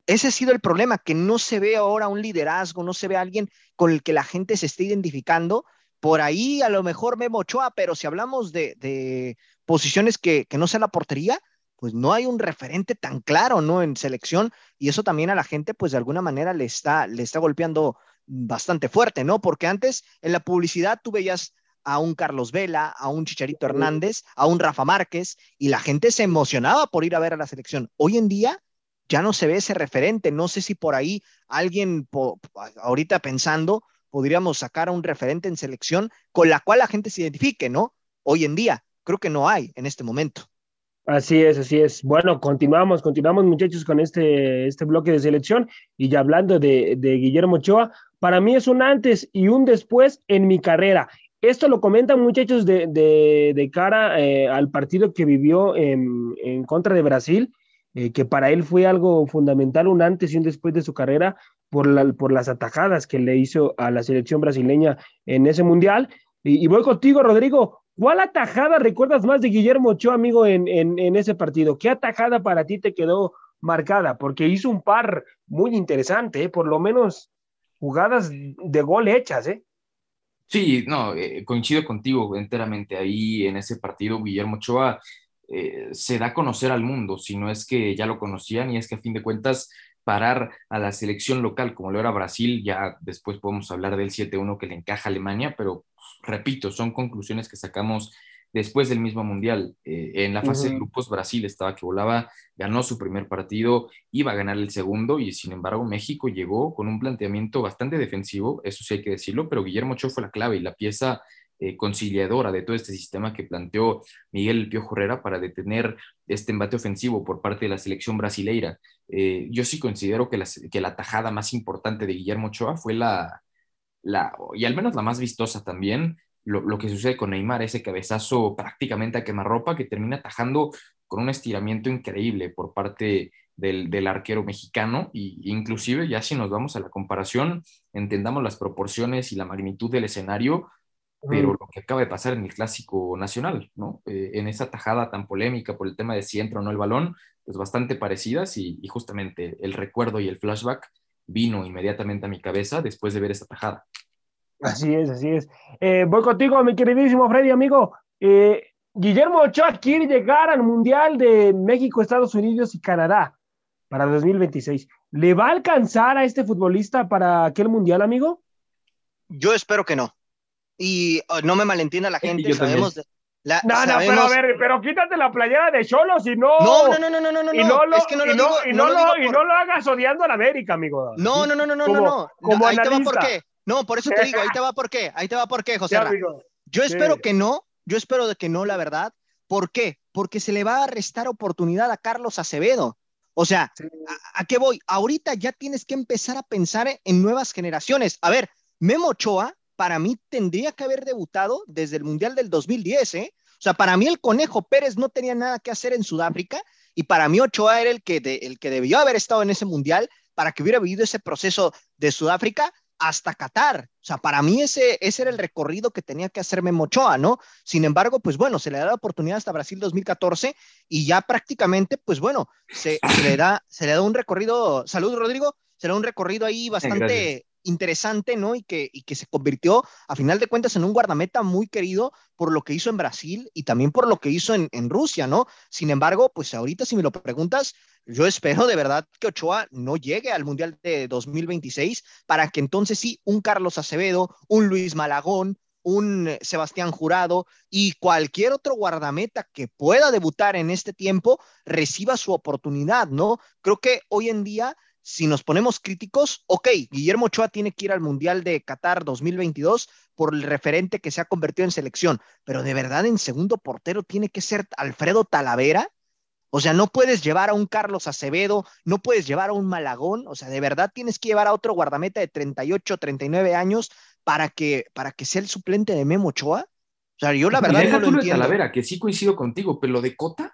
Ese ha sido el problema, que no se ve ahora un liderazgo, no se ve alguien con el que la gente se esté identificando. Por ahí a lo mejor Memo Ochoa, pero si hablamos de, de posiciones que, que no sea la portería, pues no hay un referente tan claro, ¿no? En selección, y eso también a la gente, pues de alguna manera le está, le está golpeando bastante fuerte, ¿no? Porque antes en la publicidad tú veías a un Carlos Vela, a un Chicharito Hernández, a un Rafa Márquez, y la gente se emocionaba por ir a ver a la selección. Hoy en día ya no se ve ese referente, no sé si por ahí alguien, ahorita pensando, podríamos sacar a un referente en selección con la cual la gente se identifique, ¿no? Hoy en día, creo que no hay en este momento. Así es, así es. Bueno, continuamos, continuamos muchachos con este, este bloque de selección y ya hablando de, Guillermo Ochoa, para mí es un antes y un después en mi carrera. Esto lo comentan muchachos de, de, cara eh, al partido que vivió en, en contra de Brasil, eh, que para él fue algo fundamental, un antes y un después de su carrera por, la, por las atajadas que le hizo a la selección brasileña en ese mundial. y voy contigo, Rodrigo. ¿Cuál atajada recuerdas más de Guillermo Ochoa, amigo, en, en, ese partido? ¿Qué atajada para ti te quedó marcada? Porque hizo un par muy interesante, ¿eh? por lo menos jugadas de gol hechas, ¿eh? Sí, no, eh, coincido contigo enteramente. Ahí en ese partido, Guillermo Ochoa eh, se da a conocer al mundo, si no es que ya lo conocían y es que a fin de cuentas parar a la selección local como lo era Brasil, ya después podemos hablar del 7-1 que le encaja a Alemania, pero repito, son conclusiones que sacamos después del mismo mundial. Eh, en la fase de grupos, Brasil estaba que volaba, ganó su primer partido, iba a ganar el segundo y sin embargo México llegó con un planteamiento bastante defensivo, eso sí hay que decirlo, pero Guillermo Ochoa fue la clave y la pieza eh, conciliadora de todo este sistema que planteó Miguel Piojo Herrera para detener este embate ofensivo por parte de la selección brasileira. Eh, yo sí considero que la, que la tajada más importante de Guillermo Ochoa fue la, la, y al menos la más vistosa también, lo, que sucede con Neymar, ese cabezazo prácticamente a quemarropa que termina atajando con un estiramiento increíble por parte del, arquero mexicano e inclusive ya si nos vamos a la comparación, entendamos las proporciones y la magnitud del escenario, pero lo que acaba de pasar en el clásico nacional, ¿no? Eh, en esa tajada tan polémica por el tema de si entra o no el balón, pues bastante parecidas y, y justamente el recuerdo y el flashback vino inmediatamente a mi cabeza después de ver esta tajada. Así es, así es. Eh, voy contigo, mi queridísimo Freddy, amigo. Eh, Guillermo Ochoa quiere llegar al Mundial de México, Estados Unidos y Canadá para 2026. ¿Le va a alcanzar a este futbolista para aquel Mundial, amigo? Yo espero que no. Y oh, no me malentienda la gente, sabemos, de, no, no, pero a ver, pero quítate la playera de Cholo, si no. No, no, no, no, no, no. Y no lo, es que no lo y no, digo, y no, lo, y no lo hagas odiando a la América, amigo. No, no, no, no, no, no, no. Como ahí te va por qué. No, por eso te digo, ahí te va por qué. Ahí te va por qué, José. yo espero que no, yo espero de que no, la verdad. ¿Por qué? Porque se le va a restar oportunidad a Carlos Acevedo. O sea, ¿a, ¿a, qué voy? Ahorita ya tienes que empezar a pensar en nuevas generaciones. A ver, Memo Ochoa para mí tendría que haber debutado desde el Mundial del 2010, ¿eh? O sea, para mí el Conejo Pérez no tenía nada que hacer en Sudáfrica y para mí Ochoa era el que, el que debió haber estado en ese Mundial para que hubiera vivido ese proceso de Sudáfrica hasta Qatar. O sea, para mí ese, ese era el recorrido que tenía que hacerme Mochoa, ¿no? Sin embargo, pues bueno, se le da la oportunidad hasta Brasil 2014 y ya prácticamente, pues bueno, se, le, da, se le da un recorrido, salud Rodrigo, se le da un recorrido ahí bastante interesante, ¿no? Y que, y que se convirtió, a final de cuentas, en un guardameta muy querido por lo que hizo en Brasil y también por lo que hizo en, en Rusia, ¿no? Sin embargo, pues ahorita si me lo preguntas, yo espero de verdad que Ochoa no llegue al Mundial de 2026 para que entonces sí, un Carlos Acevedo, un Luis Malagón, un Sebastián Jurado y cualquier otro guardameta que pueda debutar en este tiempo reciba su oportunidad, ¿no? Creo que hoy en día si nos ponemos críticos, ok, Guillermo Ochoa tiene que ir al Mundial de Qatar 2022 por el referente que se ha convertido en selección, pero de verdad en segundo portero tiene que ser Alfredo Talavera. O sea, no puedes llevar a un Carlos Acevedo, no puedes llevar a un Malagón, o sea, de verdad tienes que llevar a otro guardameta de 38, 39 años para que, para que sea el suplente de Memo Ochoa. O sea, yo la verdad no lo entiendo. Talavera, que sí coincido contigo, pero lo de Cota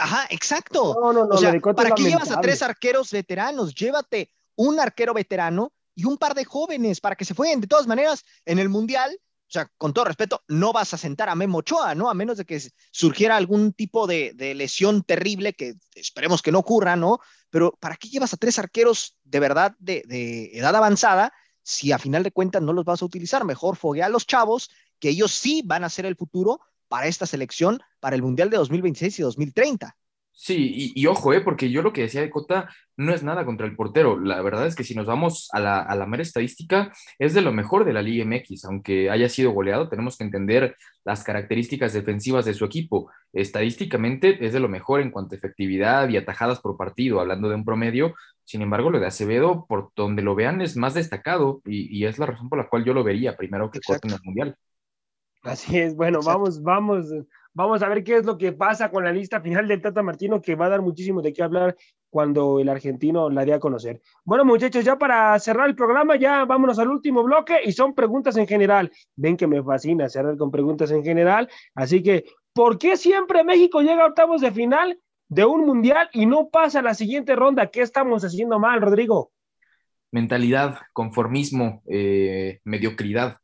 Ajá, exacto. No, no, no, o sea, ¿para qué llevas a tres arqueros veteranos? Llévate un arquero veterano y un par de jóvenes para que se jueguen. De todas maneras, en el Mundial, o sea, con todo respeto, no vas a sentar a Memo Ochoa, ¿no? A menos de que surgiera algún tipo de, lesión terrible, que esperemos que no ocurra, ¿no? Pero ¿para qué llevas a tres arqueros de verdad de, de edad avanzada si a final de cuentas no los vas a utilizar? Mejor foguea a los chavos, que ellos sí van a ser el futuro para esta selección para el Mundial de 2026 y 2030. Sí, y, ojo, eh, porque yo lo que decía de Cota no es nada contra el portero. La verdad es que si nos vamos a la, a la mera estadística, es de lo mejor de la Liga MX. Aunque haya sido goleado, tenemos que entender las características defensivas de su equipo. Estadísticamente es de lo mejor en cuanto a efectividad y atajadas por partido, hablando de un promedio. Sin embargo, lo de Acevedo, por donde lo vean, es más destacado y, es la razón por la cual yo lo vería primero que Cota en el Mundial. Así es, bueno, vamos, vamos, vamos a ver qué es lo que pasa con la lista final del Tata Martino, que va a dar muchísimo de qué hablar cuando el argentino la dé a conocer. Bueno, muchachos, ya para cerrar el programa, ya vámonos al último bloque y son preguntas en general. Ven que me fascina cerrar con preguntas en general, así que, ¿por qué siempre México llega a octavos de final de un mundial y no pasa a la siguiente ronda? ¿Qué estamos haciendo mal, Rodrigo? Mentalidad, conformismo, eh, mediocridad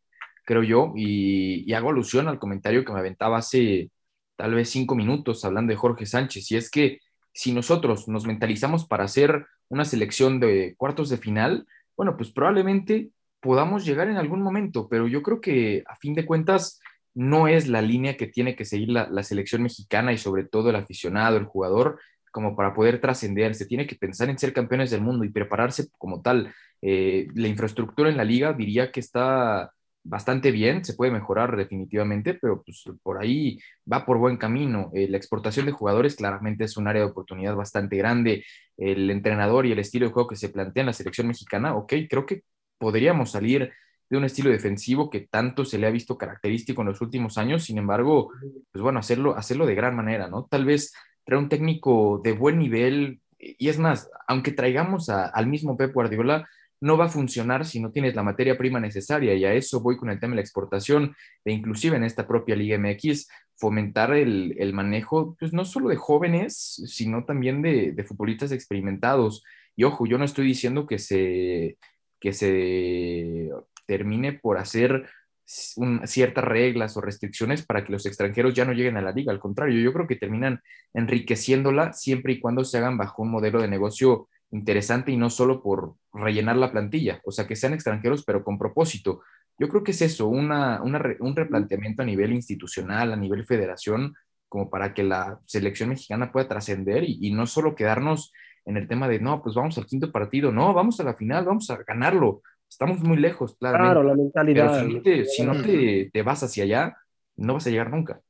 creo yo, y, hago alusión al comentario que me aventaba hace tal vez cinco minutos hablando de Jorge Sánchez, y es que si nosotros nos mentalizamos para hacer una selección de cuartos de final, bueno, pues probablemente podamos llegar en algún momento, pero yo creo que a fin de cuentas no es la línea que tiene que seguir la, selección mexicana y sobre todo el aficionado, el jugador, como para poder trascender. Se tiene que pensar en ser campeones del mundo y prepararse como tal. Eh, la infraestructura en la liga diría que está bastante bien, se puede mejorar definitivamente, pero pues por ahí va por buen camino. Eh, la exportación de jugadores claramente es un área de oportunidad bastante grande. El entrenador y el estilo de juego que se plantea en la selección mexicana, ok, creo que podríamos salir de un estilo defensivo que tanto se le ha visto característico en los últimos años, sin embargo, pues bueno, hacerlo, hacerlo de gran manera, ¿no? Tal vez traer un técnico de buen nivel, y es más, aunque traigamos al mismo Pep Guardiola, no va a funcionar si no tienes la materia prima necesaria y a eso voy con el tema de la exportación e inclusive en esta propia Liga MX fomentar el, manejo pues no solo de jóvenes sino también de, futbolistas experimentados y ojo yo no estoy diciendo que se que se termine por hacer ciertas reglas o restricciones para que los extranjeros ya no lleguen a la liga. Al contrario, yo creo que terminan enriqueciéndola siempre y cuando se hagan bajo un modelo de negocio interesante y no solo por rellenar la plantilla, o sea, que sean extranjeros pero con propósito. Yo creo que es eso, una, un replanteamiento a nivel institucional, a nivel federación, como para que la selección mexicana pueda trascender y, no solo quedarnos en el tema de, no, pues vamos al quinto partido, no, vamos a la final, vamos a ganarlo. Estamos muy lejos, Claro, la mentalidad. si, no, te, te, vas hacia allá, no vas a llegar nunca.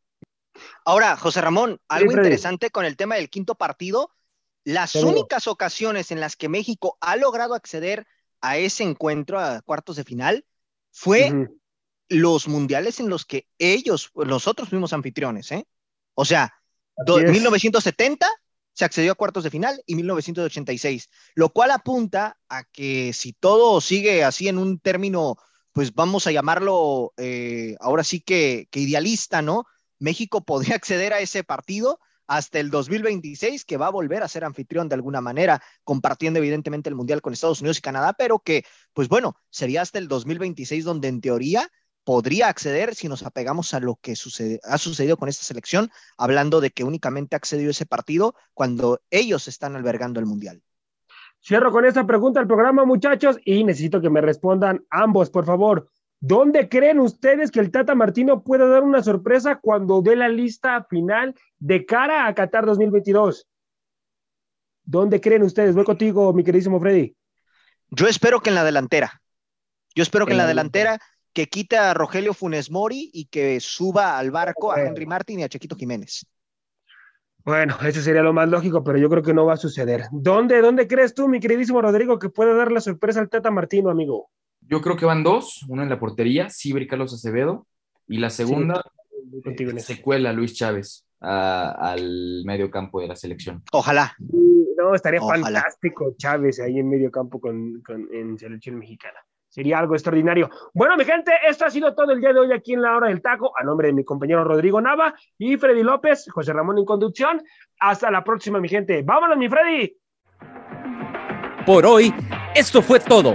Ahora, José Ramón, algo interesante con el tema del quinto partido las únicas ocasiones en las que México ha logrado acceder a ese encuentro, a cuartos de final, fue los mundiales en los que ellos, nosotros fuimos anfitriones, ¿eh? O sea, 1970 se accedió a cuartos de final y 1986, lo cual apunta a que si todo sigue así en un término, pues vamos a llamarlo eh, ahora sí que, que idealista, ¿no? México podría acceder a ese partido hasta el 2026, que va a volver a ser anfitrión de alguna manera, compartiendo evidentemente el Mundial con Estados Unidos y Canadá, pero que, pues bueno, sería hasta el 2026 donde en teoría podría acceder si nos apegamos a lo que sucede, ha sucedido con esta selección, hablando de que únicamente ha accedido ese partido cuando ellos están albergando el Mundial. Cierro con esta pregunta al programa, muchachos, y necesito que me respondan ambos, por favor. ¿Dónde creen ustedes que el Tata Martino pueda dar una sorpresa cuando dé la lista final de cara a Qatar 2022? ¿Dónde creen ustedes? Voy contigo, mi queridísimo Freddy. Yo espero que en la delantera. Yo espero que en la delantera que quite a Rogelio Funes Mori y que suba al barco a Henry Martin y a Chiquito Jiménez. Bueno, eso sería lo más lógico, pero yo creo que no va a suceder. ¿Dónde, dónde crees tú, mi queridísimo Rodrigo, que pueda dar la sorpresa al Tata Martino, amigo? Yo creo que van dos, una en la portería, Sibri Carlos Acevedo, y la segunda eh, se cuela Luis Chávez al medio campo de la selección. Ojalá. No, estaría fantástico Chávez ahí en medio campo con, en selección mexicana. Sería algo extraordinario. Bueno, mi gente, esto ha sido todo el día de hoy aquí en la hora del taco, a nombre de mi compañero Rodrigo Nava y Freddy López, José Ramón en conducción. Hasta la próxima, mi gente. Vámonos, mi Freddy. Por hoy, esto fue todo.